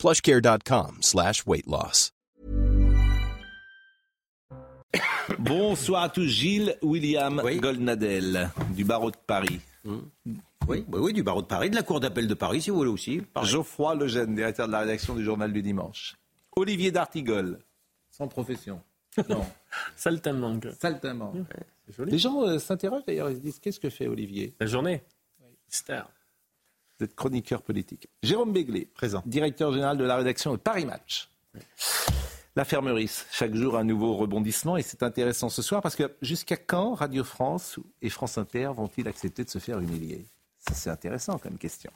plushcare.com slash weight loss. Bonsoir à tous. Gilles William Goldnadel, du barreau de Paris. Oui, bah oui, du barreau de Paris, de la cour d'appel de Paris, si vous voulez aussi. Pareil. Geoffroy Lejeune, directeur de la rédaction du journal du dimanche. Olivier D'Artigol, sans profession. Non, Saltimbanque. saltimbanque. Les gens euh, s'interrogent d'ailleurs, ils se disent qu'est-ce que fait Olivier? La journée. Star. Vous êtes chroniqueur politique. Jérôme Béglé, Présent. directeur général de la rédaction de Paris Match. L'affaire Meurice, chaque jour un nouveau rebondissement et c'est intéressant ce soir parce que jusqu'à quand Radio France et France Inter vont-ils accepter de se faire humilier? Ça c'est intéressant comme question.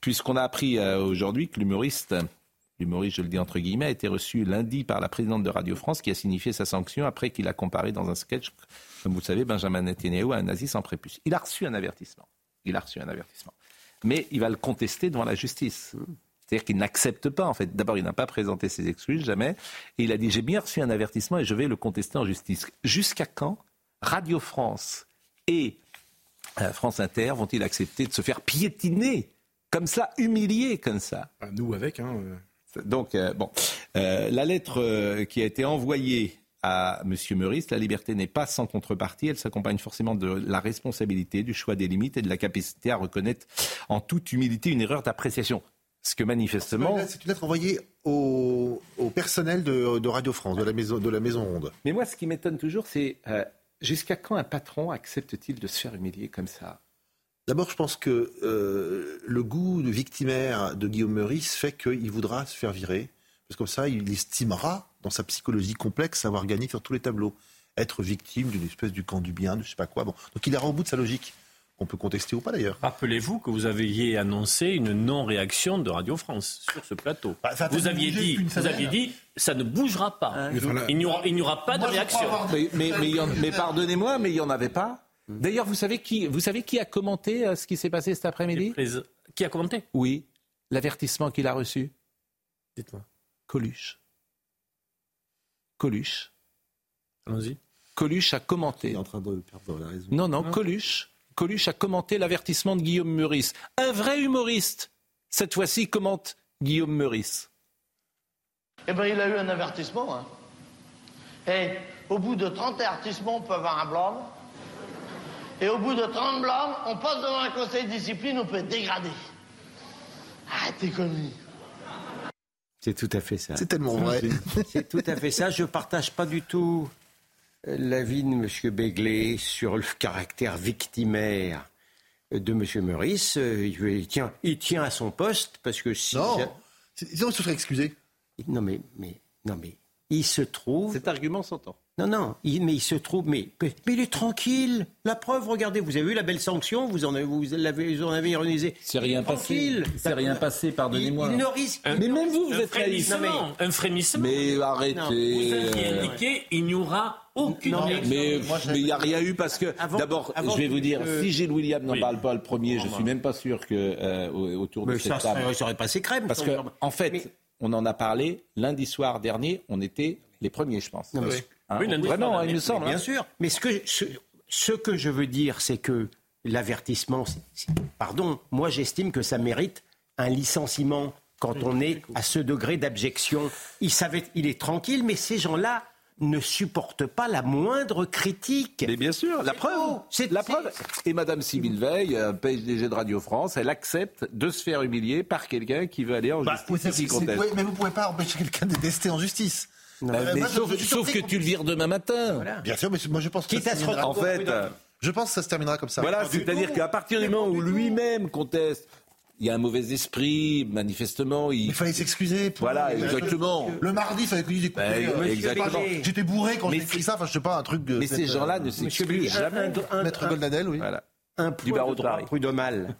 Puisqu'on a appris euh, aujourd'hui que l'humoriste, l'humoriste je le dis entre guillemets, a été reçu lundi par la présidente de Radio France qui a signifié sa sanction après qu'il a comparé dans un sketch, comme vous le savez, Benjamin Netanyahu à un nazi sans prépuce. Il a reçu un avertissement. Il a reçu un avertissement. Mais il va le contester devant la justice. C'est-à-dire qu'il n'accepte pas, en fait. D'abord, il n'a pas présenté ses excuses, jamais. Et il a dit, j'ai bien reçu un avertissement et je vais le contester en justice. Jusqu'à quand Radio France et euh, France Inter vont-ils accepter de se faire piétiner comme ça, humilier comme ça? Bah, nous avec, hein. euh. donc, euh, bon, Euh, la lettre euh, qui a été envoyée à M. Meurice, la liberté n'est pas sans contrepartie. Elle s'accompagne forcément de la responsabilité, du choix des limites et de la capacité à reconnaître en toute humilité une erreur d'appréciation. Ce que manifestement. C'est une lettre envoyée au, au personnel de, de Radio France, de la maison, de la maison ronde. Mais moi, ce qui m'étonne toujours, c'est euh, jusqu'à quand un patron accepte-t-il de se faire humilier comme ça? D'abord, je pense que euh, le goût de victimaire de Guillaume Meurice fait qu'il voudra se faire virer. Parce que comme ça, il estimera, dans sa psychologie complexe, avoir gagné sur tous les tableaux. Être victime d'une espèce du camp du bien, de je sais pas quoi. Bon. Donc il ira au bout de sa logique. On peut contester ou pas d'ailleurs. Rappelez-vous que vous aviez annoncé une non-réaction de Radio France sur ce plateau. Bah, vous aviez dit, vous aviez dit, ça ne bougera pas. Il n'y aura, pas de Moi, réaction. avoir- Mais, pardonnez-moi, mais il n'y en avait pas. D'ailleurs, vous savez qui, vous savez qui a commenté euh, ce qui s'est passé cet après-midi? Qui a commenté? Oui, l'avertissement qu'il a reçu? Dites-moi. Coluche. Coluche. Allons-y. Coluche a Il commenté. est en train de perdre la raison. Non, non, Coluche. Coluche a commenté l'avertissement de Guillaume Meurice. Un vrai humoriste, cette fois-ci, commente Guillaume Meurice. Eh ben, il a eu un avertissement. Hein. Et au bout de 30 avertissements, on peut avoir un blâme. Et au bout de 30 blâmes, on passe devant un conseil de discipline, on peut être dégradé. Ah, t'es connu. C'est tout à fait ça. C'est tellement vrai. C'est tout à fait ça. Je ne partage pas du tout euh, l'avis de M. Begley sur le caractère victimaire de M. Meurice. Euh, Il, tient, il tient à son poste parce que si. Non. C'est- Sinon, il se serait excusé. Non, mais, mais, non, mais il se trouve. Cet argument s'entend. Non, non, il- mais il se trouve, mais, mais il est tranquille. La preuve, regardez, vous avez vu la belle sanction, vous en avez, vous l'avez, vous en avez ironisé. C'est rien passé. tranquille. C'est rien passé, pardonnez-moi. Il, il ne risque. Un- Mais même vous, vous êtes réaliste. Un frémissement. Mais Vous arrêtez. aviez euh, indiqué, il n'y aura aucune Non, mais- il n'y a rien eu parce que, d'abord, je vais vous dire, si Gilles William n'en Oui. parle pas le premier, je suis même pas sûr que euh, au- autour de cette ça table. serait, ça aurait passé crème. Parce que, en fait, Mais- on en a parlé lundi soir dernier, on était les premiers, je pense. Non, mais- Hein, Oui, Vraiment, il me semble. Bien hein. sûr. Mais ce que, ce, ce que je veux dire, c'est que l'avertissement, pardon, moi j'estime que ça mérite un licenciement quand on est à ce degré d'abjection. Il savait, il est tranquille, mais ces gens-là ne supportent pas la moindre critique. Mais bien sûr, la preuve. C'est- la preuve. Et Madame Sybille Veil, PDG de Radio France, elle accepte de se faire humilier par quelqu'un qui veut aller en Bah, justice mais vous ne pouvez pas empêcher quelqu'un de détester en justice. Euh, Euh, mais moi, je- sauf, je que tu le vires demain matin. Voilà. Bien sûr, mais moi je pense que Quitte ça à se En fait, euh, je pense que ça se terminera comme ça. voilà, du c'est-à-dire qu'à partir du moment où lui-même conteste, il y a un mauvais esprit, manifestement, il. Il fallait s'excuser. Voilà, exactement. Le mardi, il fallait qu'il dise écoutez, Ben, euh, exactement. j'étais- bourré quand Mais j'ai écrit ça. Enfin, je sais pas, un truc de. Mais cette, ces gens-là euh, ne s'excusent jamais. un- Maître un- oui. Voilà. un Du point barreau de de prud'homal.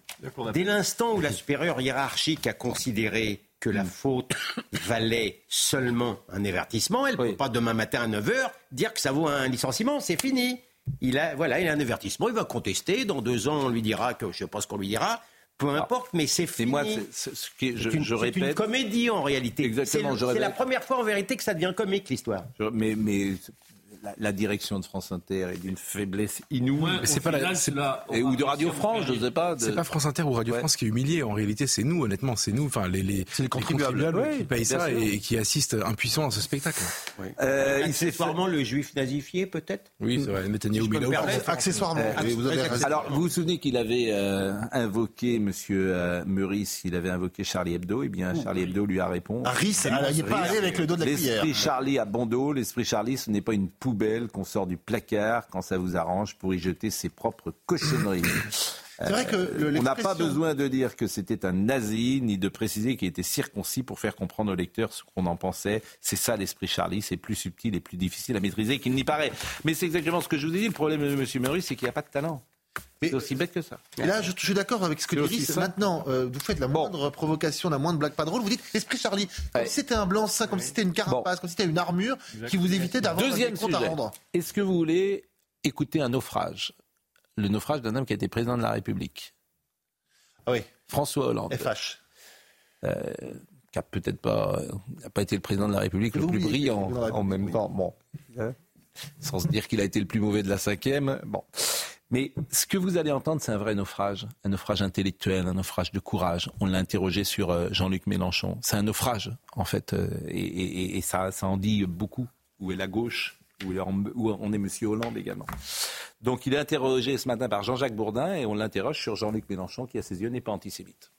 Dès l'instant où la supérieure hiérarchique a considéré que la faute valait seulement un avertissement. Elle ne Oui. peut pas demain matin à 9h dire que ça vaut un licenciement, c'est fini. Il a, voilà, il a un avertissement, il va contester. Dans deux ans, on lui dira que je ne sais pas ce qu'on lui dira. Peu importe, mais c'est fini. moi, ce je, une, je c'est une répète. comédie en réalité. Exactement, C'est la répète. première fois en vérité que ça devient comique l'histoire. mais la, la direction de France Inter est d'une faiblesse inouïe. Ouais, c'est pas la- Et, ou de Radio France, je ne sais pas. de- C'est pas France Inter ou Radio Ouais. France qui est humilié. En réalité, c'est nous, honnêtement. C'est nous, enfin, les, les, C'est les contribuables. qui Ouais, payent ça sûr. et, et qui assistent impuissants à ce spectacle. Euh, il Accessoirement, le juif nazifié peut-être? Oui, c'est vrai. Netanyahu, Si. Accessoirement. Euh, oui, vous avez. Alors, vous vous souvenez qu'il avait euh, invoqué, Monsieur euh, Meurice, il avait invoqué Charlie Hebdo. Eh bien, Charlie Hebdo lui a répondu. Harris, elle n'est pas allé avec le dos de la cuillère. L'esprit Charlie à Bandeau, l'esprit Charlie, ce n'est pas une poubelle qu'on sort du placard quand ça vous arrange pour y jeter ses propres cochonneries. C'est vrai que le- On n'a pas besoin de dire que c'était un nazi, ni de préciser qu'il était circoncis pour faire comprendre au lecteur ce qu'on en pensait. C'est ça l'esprit Charlie, c'est plus subtil et plus difficile à maîtriser qu'il n'y paraît. Mais c'est exactement ce que je vous ai dit. Le problème de M. Meurice, c'est qu'il n'y a pas de talent. C'est aussi bête que ça. Et là, je, je suis d'accord avec ce que Iris. ça. Maintenant, euh, vous faites la moindre provocation, la moindre blague pas drôle. Vous dites esprit Charlie, comme Ouais. si c'était un blanc-seing, comme si c'était une carapace, comme si c'était une armure qui vous évitait d'avoir Deuxième des comptes à sujet. rendre. Est-ce que vous voulez écouter un naufrage? Le naufrage d'un homme qui a été président de la République. Ah oui, François Hollande. FH. qui a peut-être pas, n'a pas été le président de la République le plus brillant en même temps. Bon, Hein? Sans se dire qu'il a été le plus mauvais de la cinquième. Bon, mais ce que vous allez entendre, c'est un vrai naufrage, un naufrage intellectuel, un naufrage de courage. On l'a interrogé sur euh, Jean-Luc Mélenchon. C'est un naufrage, en fait, euh, et, ça, ça en dit beaucoup. Où est la gauche? Où on est Monsieur Hollande également? Donc, il est interrogé ce matin par Jean-Jacques Bourdin et on l'interroge sur Jean-Luc Mélenchon, qui à ses yeux n'est pas antisémite.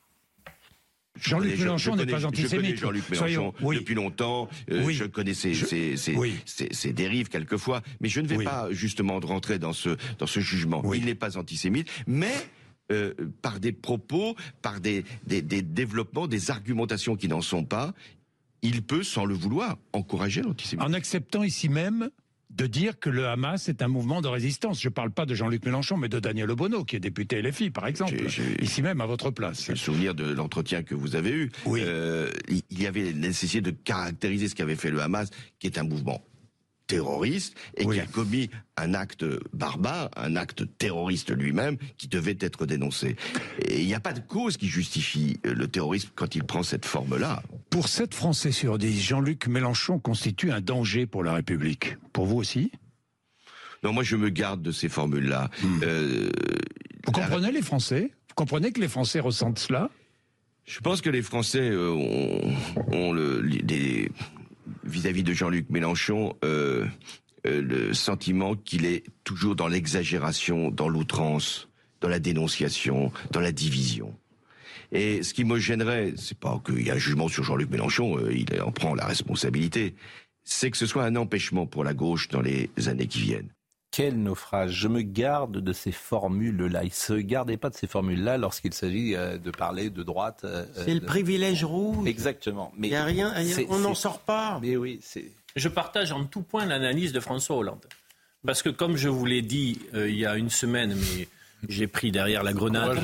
Jean-Luc Je Mélenchon n'est pas Je connais antisémite. Jean-Luc Soyons- Mélenchon oui. depuis longtemps. euh, Oui. Je connais ses, Je- ses- ses- oui. ses- ses dérives quelquefois, mais je ne vais pas justement rentrer dans ce dans ce jugement. Il n'est pas antisémite, mais euh, par des propos, par des, des, des développements, des argumentations qui n'en sont pas, il peut, sans le vouloir, encourager l'antisémitisme. En acceptant ici même de dire que le Hamas est un mouvement de résistance. Je ne parle pas de Jean-Luc Mélenchon, mais de Daniel Obono, qui est député LFI, par exemple, ici même à votre place. J'ai le souvenir de l'entretien que vous avez eu. Oui. Euh, il y avait nécessité de caractériser ce qu'avait fait le Hamas, qui est un mouvement terroriste et Oui. qui a commis un acte barbare, un acte terroriste lui-même, qui devait être dénoncé. Et il n'y a pas de cause qui justifie euh, le terrorisme quand il prend cette forme-là. Pour 7 Français sur 10, Jean-Luc Mélenchon constitue un danger pour la République. Pour vous aussi? Non, moi je me garde de ces formules-là. Hmm. Euh, Vous la- comprenez les Français? Vous comprenez que les Français ressentent cela? Je pense que les Français euh, ont, ont le, des- vis-à-vis de Jean-Luc Mélenchon euh, euh, le sentiment qu'il est toujours dans l'exagération, dans l'outrance, dans la dénonciation, dans la division. Et ce qui me gênerait, c'est pas qu'il y a un jugement sur Jean-Luc Mélenchon, euh, il en prend la responsabilité, c'est que ce soit un empêchement pour la gauche dans les années qui viennent. Quel naufrage Je me garde de ces formules-là. Il ne se gardait pas de ces formules-là lorsqu'il s'agit euh, de parler de droite. euh, C'est le privilège rouge. Exactement. Mais y a rien, y a- on n'en sort pas. Mais oui, c'est. Je partage en tout point l'analyse de François Hollande. Parce que comme je vous l'ai dit euh, il y a une semaine, mais j'ai pris derrière la grenade.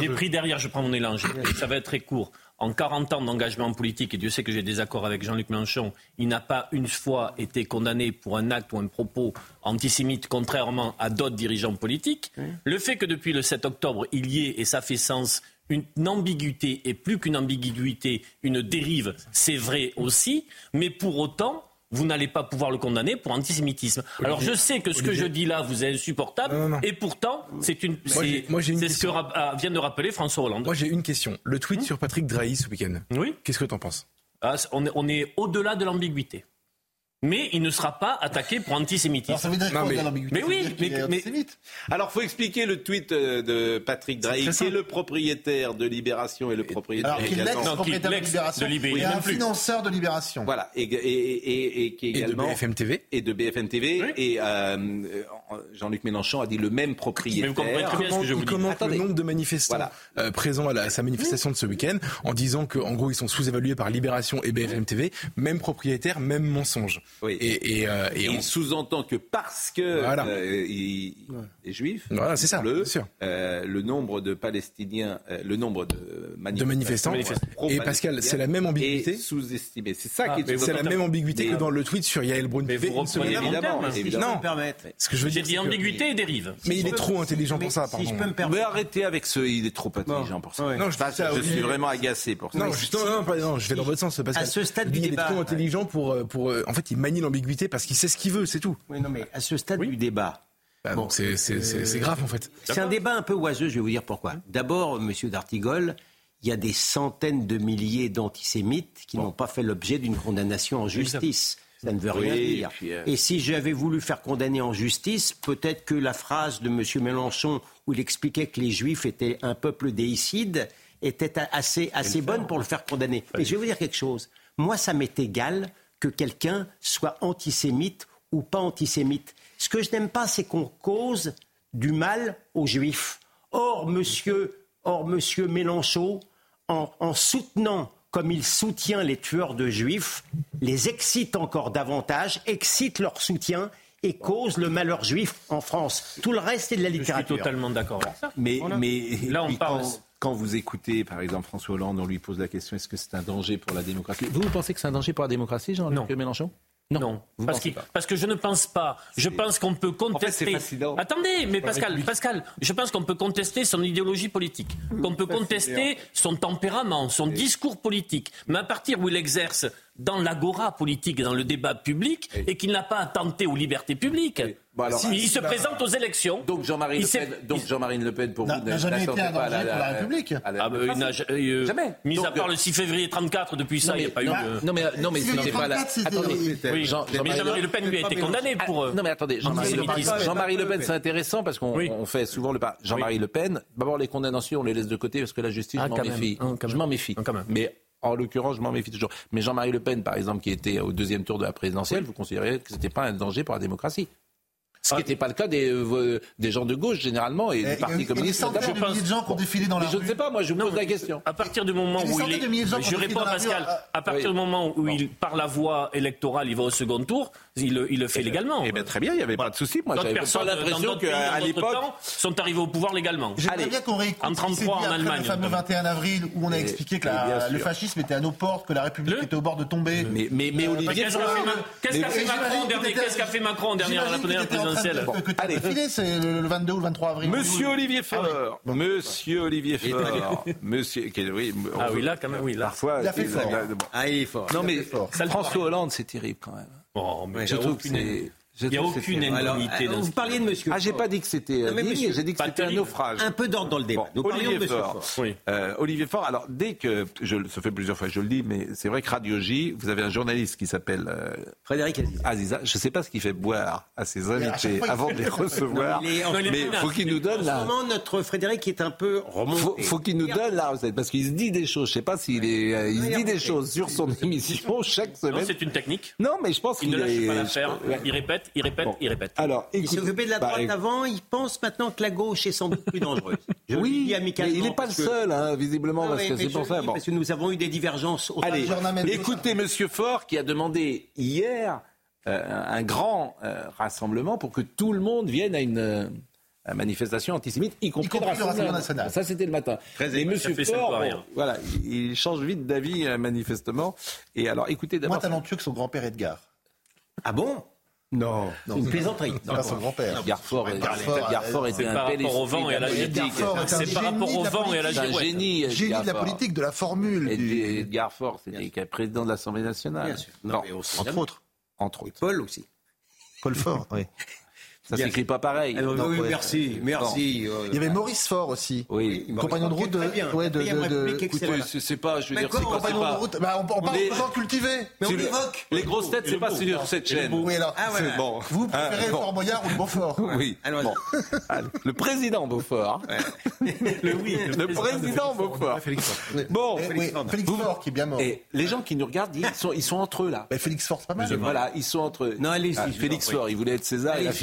J'ai pris derrière, je prends mon élan, ça va être très court. En 40 ans d'engagement politique, et Dieu sait que j'ai des accords avec Jean-Luc Mélenchon, il n'a pas une fois été condamné pour un acte ou un propos antisémite, contrairement à d'autres dirigeants politiques. Le fait que depuis le 7 octobre, il y ait, et ça fait sens, une ambiguïté, et plus qu'une ambiguïté, une dérive, c'est vrai aussi, mais pour autant, vous n'allez pas pouvoir le condamner pour antisémitisme. Alors je sais que ce que je dis là vous est insupportable, Non, non, non. et pourtant c'est une, c'est ce que ah, vient de rappeler François Hollande. Moi, j'ai une question. Le tweet sur Patrick Drahi ce week-end. Oui, Qu'est-ce que t'en penses? Ah, c- on est, on est au-delà de l'ambiguïté. Mais il ne sera pas attaqué pour antisémitisme. Alors ça veut dire Non, mais- mais oui, mais- est mais- antisémite. Alors, faut expliquer le tweet euh, de Patrick Drahi, qui est le propriétaire de Libération et le propriétaire Alors qu'il est également. l'ex-propriétaire de Libération de Libé- et un financeur de Libération. Voilà, et, et, et, et qui est Et de également BFM TV et de BFM TV. Oui. Et euh, Jean-Luc Mélenchon a dit le même propriétaire. Mais vous comprenez très bien ce que je il vous dis. commente Attendez. le nombre de manifestants Voilà. euh, présents à, la- à sa manifestation de ce week-end en disant qu'en gros ils sont sous-évalués par Libération et BFM TV, même propriétaire, même mensonge. Oui. Et, et, euh, et Et on- il sous-entend que parce que Voilà. euh, il est juif, Voilà, c'est ça, le, c'est sûr. euh, le nombre de Palestiniens, euh, le nombre de de manifestants, manifestants. pro- Et Pascal, c'est la même ambiguïté. est sous-estimé. C'est ça Ah, qui est mais C'est la même ambiguïté Mais- que dans le tweet sur Yael Braun Mais vous reprenez avant. mon Évidemment. Si je évidemment. peux me permettre. Ce que je veux dire, dit ambiguïté et dérive. Mais il est trop intelligent pour ça, Si je peux me Mais permettre. arrêtez avec ce, il est trop intelligent pour ça. Non, je, suis vraiment agacé pour ça. Non, je, non, non, non, je vais dans votre sens. Parce À ce stade du il est débat, trop intelligent pour, euh, pour. euh, En fait, il manie l'ambiguïté parce qu'il sait ce qu'il veut, c'est tout. Oui, non, mais à ce stade du débat, Bah, donc c'est c'est- grave, en fait. c'est un débat un peu oiseux, je vais vous dire pourquoi. D'abord, Monsieur D'Artigol, il y a des centaines de milliers d'antisémites qui n'ont pas fait l'objet d'une condamnation en justice. Ça ne veut rien Oui, dire. et puis, euh, Et si j'avais voulu faire condamner en justice, peut-être que la phrase de M. Mélenchon où il expliquait que les Juifs étaient un peuple déicide était a- assez, assez bonne pour le faire condamner. Et je vais vous dire quelque chose. Moi, ça m'est égal que quelqu'un soit antisémite ou pas antisémite. Ce que je n'aime pas, c'est qu'on cause du mal aux Juifs. Or, monsieur, or, monsieur Mélenchon, en, en soutenant comme il soutient les tueurs de juifs, les excite encore davantage, excite leur soutien et cause le malheur juif en France. Tout le reste est de la Je suis littérature. totalement d'accord avec ça. Mais, mais Là, on parle- quand, vous écoutez, par exemple, François Hollande, on lui pose la question est-ce que c'est un danger pour la démocratie? Vous, vous pensez que c'est un danger pour la démocratie, Jean-Luc Non. Mélenchon? Non, vous parce, pensez qu'il- pas? parce que je ne pense pas. Je pense qu'on peut contester. Attendez, mais Pascal, Pascal, je pense qu'on peut contester son idéologie politique, qu'on peut contester son tempérament, son discours politique, mais à partir où il exerce dans l'agora politique, dans le débat public, et qu'il n'a pas attenté aux libertés publiques. Bon, alors- il se présente aux élections. Donc Jean-Marie Le Pen, donc Jean-Marie Le Pen pour vous n'a jamais été un à danger pour la République. à la Ah, bah, démocratie. euh, Jamais. Mis Donc, à part euh, le 6 février 34, depuis ça, il n'y a pas eu non, de. non mais non mais c'était pas la. 34, c'était- Attendez, Oui, Jean- mais Jean-Marie Le Pen lui a été condamné pour. euh, Ah, non mais attendez, Jean-Marie Le Pen, c'est intéressant parce qu'on fait souvent le pas. Jean-Marie Le Pen, d'abord les condamnations, on les laisse de côté parce que la justice, Ah, je m'en quand même. méfie. Ah, quand je même. m'en méfie. Ah, quand même. Mais en l'occurrence, je m'en méfie toujours. Mais Jean-Marie Le Pen, par exemple, qui était au deuxième tour de la présidentielle, vous considérez que c'était pas un danger pour la démocratie ce qui n'était pas le cas des, euh, des gens de gauche généralement et Et- du et- Parti et des communiste. centaines notamment. de milliers de gens qui ont défilé dans la Mais je ne rue. sais pas, moi je vous pose la question. À partir du moment Et des où il centaines est, de milliers de gens je qui ont réponds défilé dans la Pascal. rue, À partir du moment où il, par la voie électorale, il va au second tour, il, le- il le fait légalement. Eh bien très bien, il n'y avait pas de souci. Moi j'avais pas l'impression qu'à l'époque. sont arrivés au pouvoir légalement. J'aimerais bien qu'on réécoute en ce qui s'est 33 dit en Allemagne, le fameux notamment. 21 avril où on a Et- expliqué que et le fascisme était à nos portes, que la République était au bord de tomber. Mais, mais, mais Olivier Qu'est-ce qu'a fait, fait et Macron en dernier Qu'est-ce qu'a fait Macron en dernière, présidentielle Allez. c'est le le 22 ou le 23 avril. Monsieur Olivier Ah oui. Faure, Monsieur Olivier Faure, Monsieur, quel- oui, on Ah veut- oui, là, quand même, oui, là. Parfois, Il a fait fort. bon. Ah, il est fort. Non mais François Hollande, c'est terrible quand même. Oh, mais Je trouve que c'est. Il y a aucune. Alors, Unité euh, dans vous parliez de monsieur. Ah, j'ai pas dit que c'était Non, mais digne, monsieur, j'ai dit que c'était un naufrage. Un peu d'ordre dans le débat. Bon, de Olivier monsieur Faure. Oui. Euh, Olivier Faure, alors dès que, je, ça fait plusieurs fois je le dis, mais c'est vrai que Radio J, vous avez un journaliste qui s'appelle euh, Frédéric Aziz. Aziza, je ne sais pas ce qu'il fait boire à ses invités avant de les recevoir, Non, il est en- il mais faut qu'il nous donne En ce là. moment, notre Frédéric est un peu remonté. Faut, faut qu'il nous donne la recette parce qu'il se dit des choses. Je sais pas s'il est, euh, il se dit des choses sur son émission chaque semaine. c'est une technique. Non, mais je pense Il qu'il ne lâche pas l'affaire. Il répète, il répète, Bon. il répète. Alors, Il écoute, s'est occupé de la bah, droite avant, il pense maintenant que la gauche est sans doute plus dangereuse. Je le Oui, dis mais amicalement. il n'est pas le seul, hein, visiblement, Ah parce oui, que c'est pour ça. dis Bon. Parce que nous avons eu des divergences. au Allez, écoutez Monsieur Faure qui a demandé hier euh, un grand euh, rassemblement pour que tout le monde vienne à une euh, manifestation antisémite, y compris, compris le Rassemblement national. Ça, c'était le matin. Très Et Monsieur Faure, bon, voilà, il, il change vite d'avis manifestement. Et alors, écoutez Moins d'abord. talentueux que son grand-père Edgar. Ah bon? Non. C'est une plaisanterie. C'est pas son grand-père. Garfort, Garfort, Garfort était C'est un par bel rapport au vent et à la politique. Garfort C'est par génie rapport au vent et à la C'est un génie. Génie de la Garfort. politique, de la formule. Et Faure, c'était président de l'Assemblée nationale. Bien sûr. Non, Entre autres. entre autres. Paul aussi. Paul Fort, oui. Ça s'écrit pas pareil. Alors, Non, oui, ouais. merci, merci. euh, Il y avait Maurice Fort aussi. Oui. Compagnon de Fort, route de- bien. ouais, de- de- c'est pas, je veux Mais dire, c'est pas, Compagnon de route. Bah, on, on parle est- de gens cultivés. Mais on évoque. Les grosses têtes, c'est pas sur cette chaîne. Oui, alors. Ah, voilà. Bon. Vous préférez Ah. Fort Boyard ou Beaufort Oui. Le président Beaufort. Le oui. Le président Beaufort. Bon. Félix Fort qui est bien mort. Et les gens qui nous regardent, ils sont, ils sont entre eux là. Bah, Félix Fort, c'est pas mal. Voilà, ils sont entre eux. Non, allez-y, Ah, Félix. Faure, il voulait être César, il a Allez-y,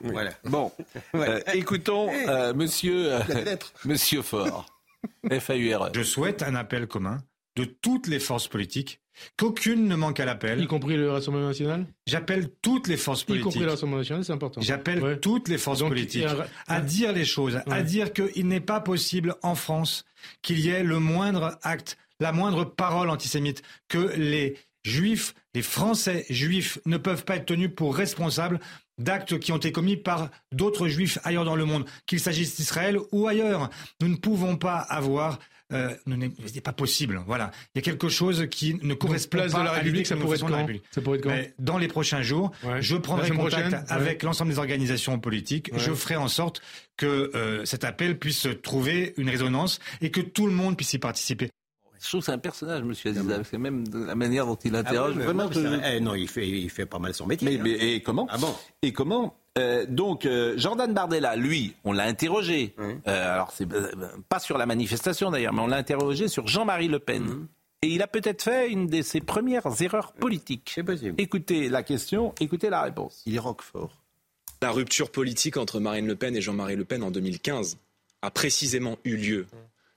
Voilà. Bon, Euh, écoutons euh, Monsieur, euh, y Faure. F-A-U-R-E. Je souhaite un appel commun de toutes les forces politiques qu'aucune ne manque à l'appel. Y compris le Rassemblement national? J'appelle toutes les forces Y politiques. compris le Rassemblement national, c'est important. J'appelle Ouais. toutes les forces Donc, politiques y a- à dire les choses, à dire qu'il n'est pas possible en France qu'il y ait le moindre acte, la moindre parole antisémite, que les juifs, les Français juifs ne peuvent pas être tenus pour responsables d'actes qui ont été commis par d'autres juifs ailleurs dans le monde, qu'il s'agisse d'Israël ou ailleurs. Nous ne pouvons pas avoir... Euh, ce n'est pas possible. Voilà, il y a quelque chose qui ne correspond pas de la à République, que ça pourrait être la République. Ça pourrait être quand? Mais dans les prochains jours, Ouais. je prendrai contact prochaine, avec ouais. l'ensemble des organisations politiques. Ouais. Je ferai en sorte que euh, cet appel puisse trouver une résonance et que tout le monde puisse y participer. Je trouve que c'est un personnage, monsieur Aziza. C'est même de la manière dont il interroge. Ah oui, mais vraiment, non, je- c'est- eh, non, il fait, il fait pas mal son métier. Mais, hein. mais- et comment Ah bon Et comment Euh, Donc, euh, Jordan Bardella, lui, on l'a interrogé. Euh, alors, c'est euh, pas sur la manifestation d'ailleurs, mais on l'a interrogé sur Jean-Marie Le Pen. Mmh. Et il a peut-être fait une de ses premières erreurs politiques. C'est possible. Écoutez la question, écoutez la réponse. Il est roquefort. La rupture politique entre Marine Le Pen et Jean-Marie Le Pen en 2015 a précisément eu lieu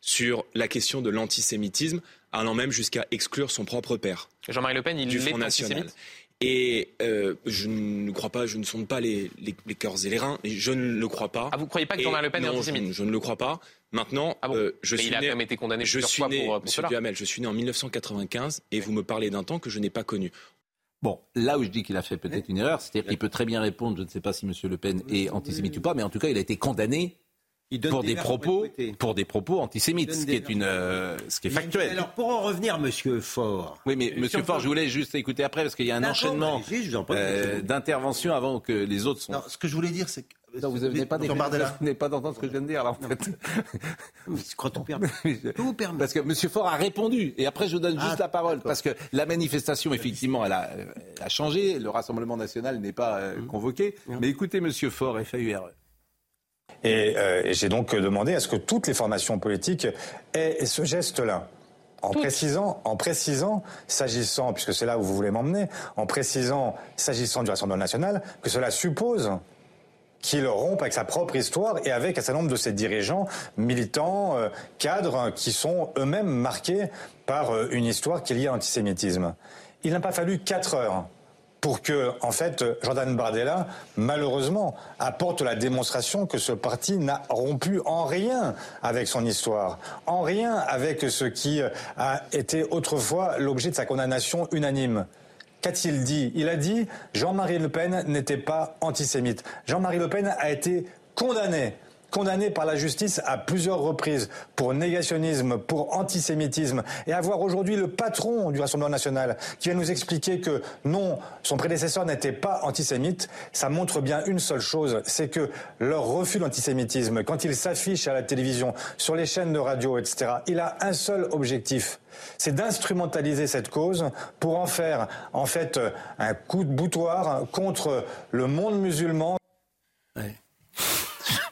sur la question de l'antisémitisme, allant même jusqu'à exclure son propre père Jean-Marie Le Pen, il du est Front National. antisémite Et euh, je ne crois pas, je ne sonde pas les, les, les cœurs et les reins, et je ne le crois pas. Ah, vous croyez pas que Jean-Marie Le Pen est antisémite je, ne- je ne le crois pas. Maintenant, Ah bon euh, je Mais suis il a né, quand même été condamné je plusieurs suis fois né, pour, euh, pour Monsieur cela. Duhamel, je suis né en 1995 et vous me parlez d'un temps que je n'ai pas connu. Bon, là où je dis qu'il a fait peut-être une erreur, c'est-à-dire qu'il peut très bien répondre, je ne sais pas si M. Le Pen est antisémite ou pas, mais en tout cas, il a été condamné pour des propos, pour des propos antisémites, donne ce qui est une, euh, ce qui est factuel. Alors, pour en revenir, monsieur Faure. Oui, mais Si Monsieur on Faure, je voulais juste écouter après parce qu'il y a un enchaînement euh, d'interventions avant que les autres sont. Non, ce que je voulais dire, c'est que. Non, vous n'avez pas, d'entendre ce que je viens de dire là en fait. Quand on perd. Tout permet. Parce que M. Faure a répondu et après je vous donne juste Ah, la parole parce que la manifestation effectivement elle a, elle a changé, le Rassemblement national n'est pas euh, convoqué. Mais écoutez M. Faure, FAURE. Et, euh, et j'ai donc demandé à ce que toutes les formations politiques aient ce geste-là. En précisant, en précisant, s'agissant, puisque c'est là où vous voulez m'emmener, en précisant, s'agissant du Rassemblement national, que cela suppose qu'il rompe avec sa propre histoire et avec un certain nombre de ses dirigeants, militants, euh, cadres, euh, qui sont eux-mêmes marqués par euh, une histoire qui est liée à l'antisémitisme. Il n'a pas fallu quatre heures pour que, en fait, Jordan Bardella, malheureusement, apporte la démonstration que ce parti n'a rompu en rien avec son histoire, en rien avec ce qui a été autrefois l'objet de sa condamnation unanime. Qu'a-t-il dit? Il a dit Jean-Marie Le Pen n'était pas antisémite. Jean-Marie Le Pen a été condamné condamné par la justice à plusieurs reprises pour négationnisme, pour antisémitisme, et avoir aujourd'hui le patron du Rassemblement national qui vient nous expliquer que non, son prédécesseur n'était pas antisémite, ça montre bien une seule chose, c'est que leur refus de l'antisémitisme, quand il s'affiche à la télévision, sur les chaînes de radio, etc., il a un seul objectif, c'est d'instrumentaliser cette cause pour en faire en fait un coup de boutoir contre le monde musulman.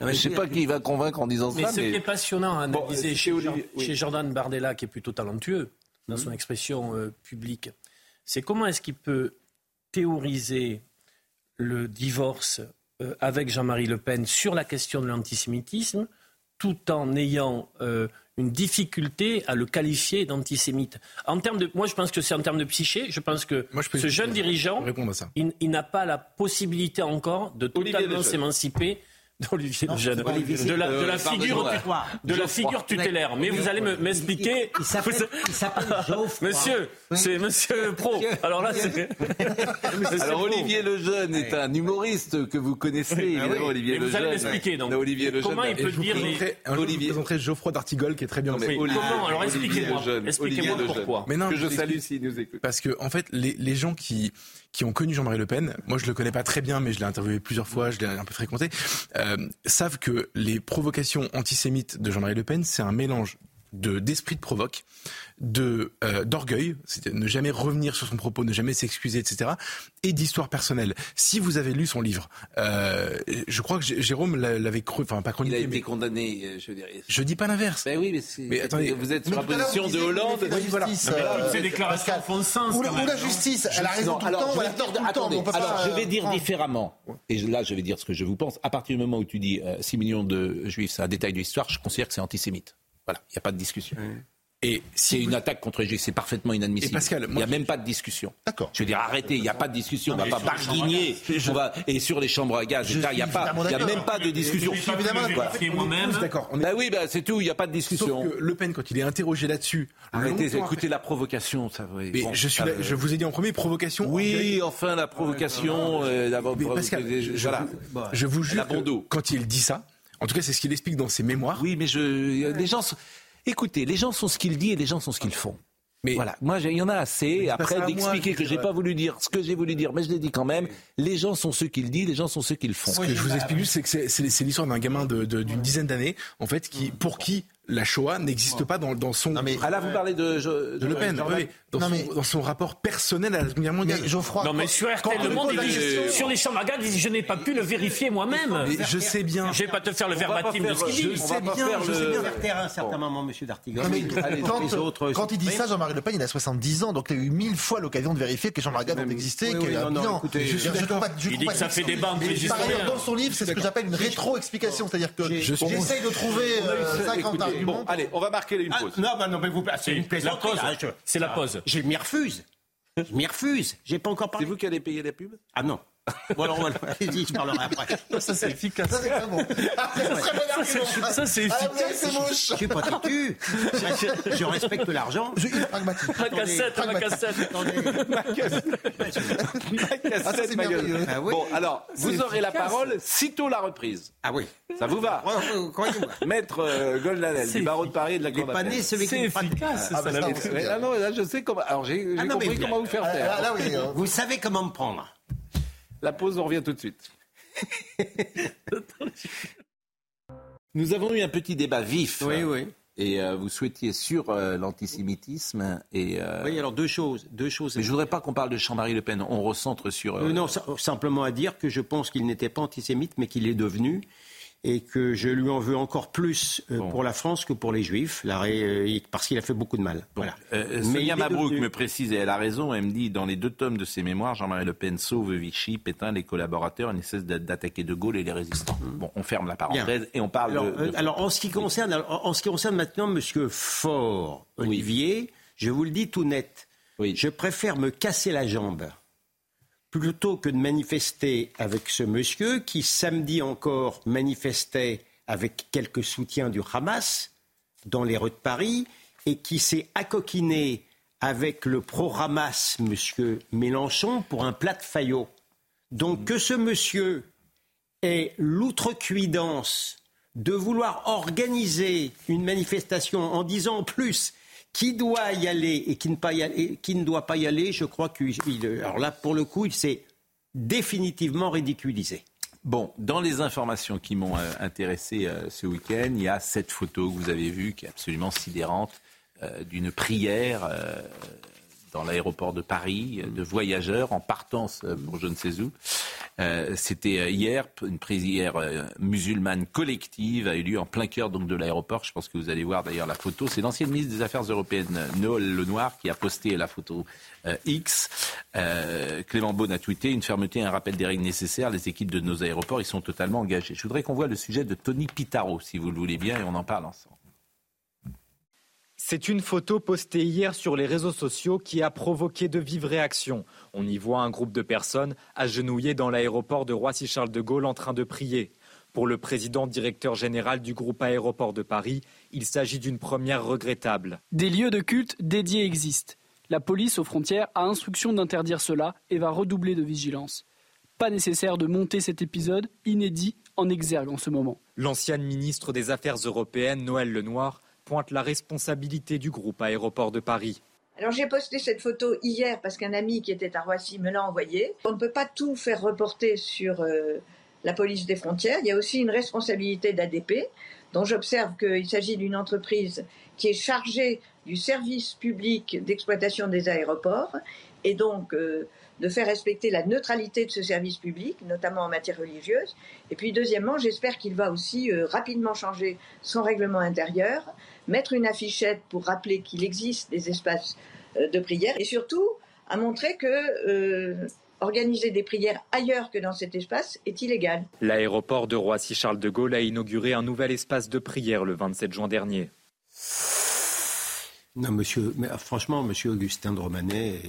Je ne sais pas qui va convaincre en disant Mais ça. ce qui est passionnant à Bon, analyser euh, chez, Olivier, Jordan- oui. chez Jordan Bardella, qui est plutôt talentueux dans Mhm. son expression euh, publique, c'est comment est-ce qu'il peut théoriser le divorce euh, avec Jean-Marie Le Pen sur la question de l'antisémitisme tout en ayant euh, une difficulté à le qualifier d'antisémite? En termes de, moi, je pense que c'est en termes de psyché. Je pense que ce jeune dirigeant, il, il n'a pas la possibilité encore de totalement s'émanciper d'Olivier Lejeune, Olivier, de la, c'est, de la euh, figure, de la figure tutélaire. Mais vous allez me- m'expliquer. Il s'appelle il s'appelle Geoffroy. Monsieur, c'est Monsieur Pro. Alors là, c'est. Alors. Olivier Lejeune est un humoriste que vous connaissez, évidemment, Olivier Mais vous Lejeune. allez m'expliquer, donc. Olivier Lejeune. Comment il peut dire jour, je vous présenterai Geoffroy d'Artigol qui est très bien. Non, mais Oui, Olivier- comment Alors Olivier expliquez-moi. Lejeune, Expliquez-moi Olivier Lejeune. pourquoi. Mais non, que je salue s'il nous écoute. Parce que, en fait, les gens qui, qui ont connu Jean-Marie Le Pen, moi je le connais pas très bien, mais je l'ai interviewé plusieurs fois, je l'ai un peu fréquenté, euh, savent que les provocations antisémites de Jean-Marie Le Pen, c'est un mélange de d'esprit de provoque, de euh, d'orgueil, c'est ne jamais revenir sur son propos, ne jamais s'excuser, etc., et d'histoire personnelle. Si vous avez lu son livre, euh, je crois que Jé- Jérôme l'a- l'avait cru, enfin pas Il a chroniqué, été mais condamné, euh, je veux dire. je dis pas l'inverse. Ben oui, mais, attendez, vous êtes sur la position de Hollande. vous avez la Oui, justice, voilà. euh, Toutes ces déclarations Pascal. font sens. Ou, la non justice, elle a raison Non, tout le alors, temps, je ou elle vais a tort dire- tout le temps. attendez, mais on peut alors, pas, je vais euh, dire prendre. différemment. Et là, je vais dire ce que je vous pense. À partir du moment où tu dis euh, 6 millions de juifs, c'est un détail de l'histoire, je considère que c'est antisémite. Voilà, il n'y a pas de discussion. Et c'est une attaque contre juifs, c'est parfaitement inadmissible. Et Pascal, il n'y a même pas de discussion. D'accord. Je veux dire, arrêtez, il n'y a pas de discussion. On ne va pas barguigner. On va... Et sur les chambres à gaz, il n'y a, pas, il y a même pas de discussion. Je suis évidemment moi-même. D'accord. Bah oui, bah, c'est tout, il n'y a pas de discussion. Sauf que Le Pen, quand il est interrogé là-dessus. Arrêtez, écoutez la provocation. Ça, oui, Mais bon, je, suis ça, là- euh, je vous ai dit en premier provocation. Oui, enfin, la provocation. euh, Pascal, je, je voilà. vous, je vous Elle jure a quand il dit ça, en tout cas c'est ce qu'il explique dans ses mémoires. Oui, mais je, les gens, sont- écoutez, les gens sont ce qu'ils disent et les gens sont ce qu'ils font. Mais voilà, moi il y en a assez. Après d'expliquer que j'ai pas voulu dire ce que j'ai voulu dire, mais je l'ai dit quand même. Les gens sont ceux qu'ils disent, les gens sont ceux qu'ils font. Ce que je vous explique juste, c'est que c'est- l'histoire d'un gamin d'une dizaine d'années, en fait, qui, pour qui la Shoah n'existe pas dans, dans son. Ah là, vous parlez de, je- de Le Pen, oui, dans, Non, son, mais- dans son rapport personnel à la Seconde Guerre mondiale. Mais Geoffroy, Non, mais sur RTL, le monde, dit, les chambres à gaz, il dit, je n'ai pas pu le vérifier moi-même. Mais je sais bien. Je vais pas te faire le verbatim de ce qu'il je dit. sais On va pas bien, je le- sais bien. Taire à un certain moment, Monsieur. Non, mais Les quand, il dit ça. Jean-Marie Le Pen, il a 70 ans, donc il a eu mille fois l'occasion de vérifier que gaz ont existé, oui, qu'il y a un non, non, bilan. Je- je je je Il dit que ça fait débat entre Mais les Par ailleurs, dans son livre, c'est ce que j'appelle une rétro-explication, c'est-à-dire que Je j'essaye de trouver euh, 50 Écoutez, bon, allez, on va marquer une Ah, pause. non, bah, non, mais vous, c'est une La plaisanterie. C'est la pause. Je m'y refuse. Je m'y refuse. J'ai pas encore C'est parlé. vous qui allez payer la pub? Ah non. Bon, alors, on va- allez-y, je parlerai après. Ça, c'est efficace. Ça, c'est très bon. Ah, c'est un très bon argument. Ça, c'est Ah, c'est moche. Je suis pas têtu. Je, je respecte l'argent. Je suis pragmatique. Ma cassette, ma cassette. Ah, ça, c'est ma gueule. Ah oui. Bon, alors, vous aurez la efficace. parole sitôt la reprise. Ah oui. Ça vous va. Maître euh, Goldanel, du barreau de Paris et de la Cour d'appel. C'est efficace. Ah, bah, ah non, là, je sais comment. Alors, j'ai Ah non, mais compris comment vous faire Ah, taire. Là, oui. euh, Vous savez comment me prendre. La pause, on revient tout de suite. Nous avons eu un petit débat vif. Oui, oui. Et euh, vous souhaitiez sur euh, l'antisémitisme. Et, euh, Oui, alors deux choses. Deux choses. mais je voudrais pas qu'on parle de Jean-Marie Le Pen. On recentre sur. non, simplement à dire que je pense qu'il n'était pas antisémite, mais qu'il est devenu. Et que je lui en veux encore plus euh, Bon. pour la France que pour les Juifs, euh, parce qu'il a fait beaucoup de mal. Voilà. Euh, Mais Sonia Mabrouk me précise, et elle a raison, elle me dit, dans les deux tomes de ses mémoires, Jean-Marie Le Pen sauve Vichy, Pétain, les collaborateurs, et ne cesse d'a- d'attaquer De Gaulle et les résistants. Bon, on ferme la parenthèse et on parle Alors, de... euh, alors, en ce qui concerne, en ce qui concerne maintenant Monsieur Faure, Olivier, je vous le dis tout net, je préfère me casser la jambe plutôt que de manifester avec ce monsieur qui samedi encore manifestait avec quelques soutiens du Hamas dans les rues de Paris et qui s'est accoquiné avec le pro-Hamas, monsieur Mélenchon, pour un plat de faillot. Donc que ce monsieur ait l'outrecuidance de vouloir organiser une manifestation en disant en plus qui doit y aller et qui ne, doit pas y aller, je crois qu'il... il- Alors là, pour le coup, il s'est définitivement ridiculisé. Bon, dans les informations qui m'ont euh, intéressé euh, ce week-end, il y a cette photo que vous avez vue qui est absolument sidérante euh, d'une prière dans l'aéroport de Paris euh, de voyageurs en partance euh, pour je ne sais où. Euh, C'était hier, une prière musulmane collective a eu lieu en plein cœur donc de l'aéroport. Je pense que vous allez voir d'ailleurs la photo. C'est l'ancienne ministre des Affaires européennes Noël Lenoir qui a posté la photo X. Clément Beaune a tweeté une fermeté et un rappel des règles nécessaires. Les équipes de nos aéroports, ils sont totalement engagés. Je voudrais qu'on voit le sujet de Tony Pitaro, si vous le voulez bien, et on en parle ensemble. C'est une photo postée hier sur les réseaux sociaux qui a provoqué de vives réactions. On y voit un groupe de personnes agenouillées dans l'aéroport de Roissy-Charles de Gaulle en train de prier. Pour le président directeur général du groupe Aéroport de Paris, il s'agit d'une première regrettable. Des lieux de culte dédiés existent. La police aux frontières a instruction d'interdire cela et va redoubler de vigilance. Pas nécessaire de monter cet épisode inédit en exergue en ce moment. L'ancienne ministre des Affaires européennes, Noël Lenoir, pointe la responsabilité du groupe Aéroport de Paris. Alors j'ai posté cette photo hier parce qu'un ami qui était à Roissy me l'a envoyée. On ne peut pas tout faire reporter sur euh, la police des frontières. Il y a aussi une responsabilité d'ADP, dont j'observe qu'il s'agit d'une entreprise qui est chargée du service public d'exploitation des aéroports et donc euh, de faire respecter la neutralité de ce service public, notamment en matière religieuse. Et puis deuxièmement, j'espère qu'il va aussi euh, rapidement changer son règlement intérieur, mettre une affichette pour rappeler qu'il existe des espaces euh, de prière et surtout à montrer que euh, organiser des prières ailleurs que dans cet espace est illégal. L'aéroport de Roissy-Charles de Gaulle a inauguré un nouvel espace de prière le 27 juin dernier. Non, monsieur, mais, franchement, monsieur Augustin de Romanet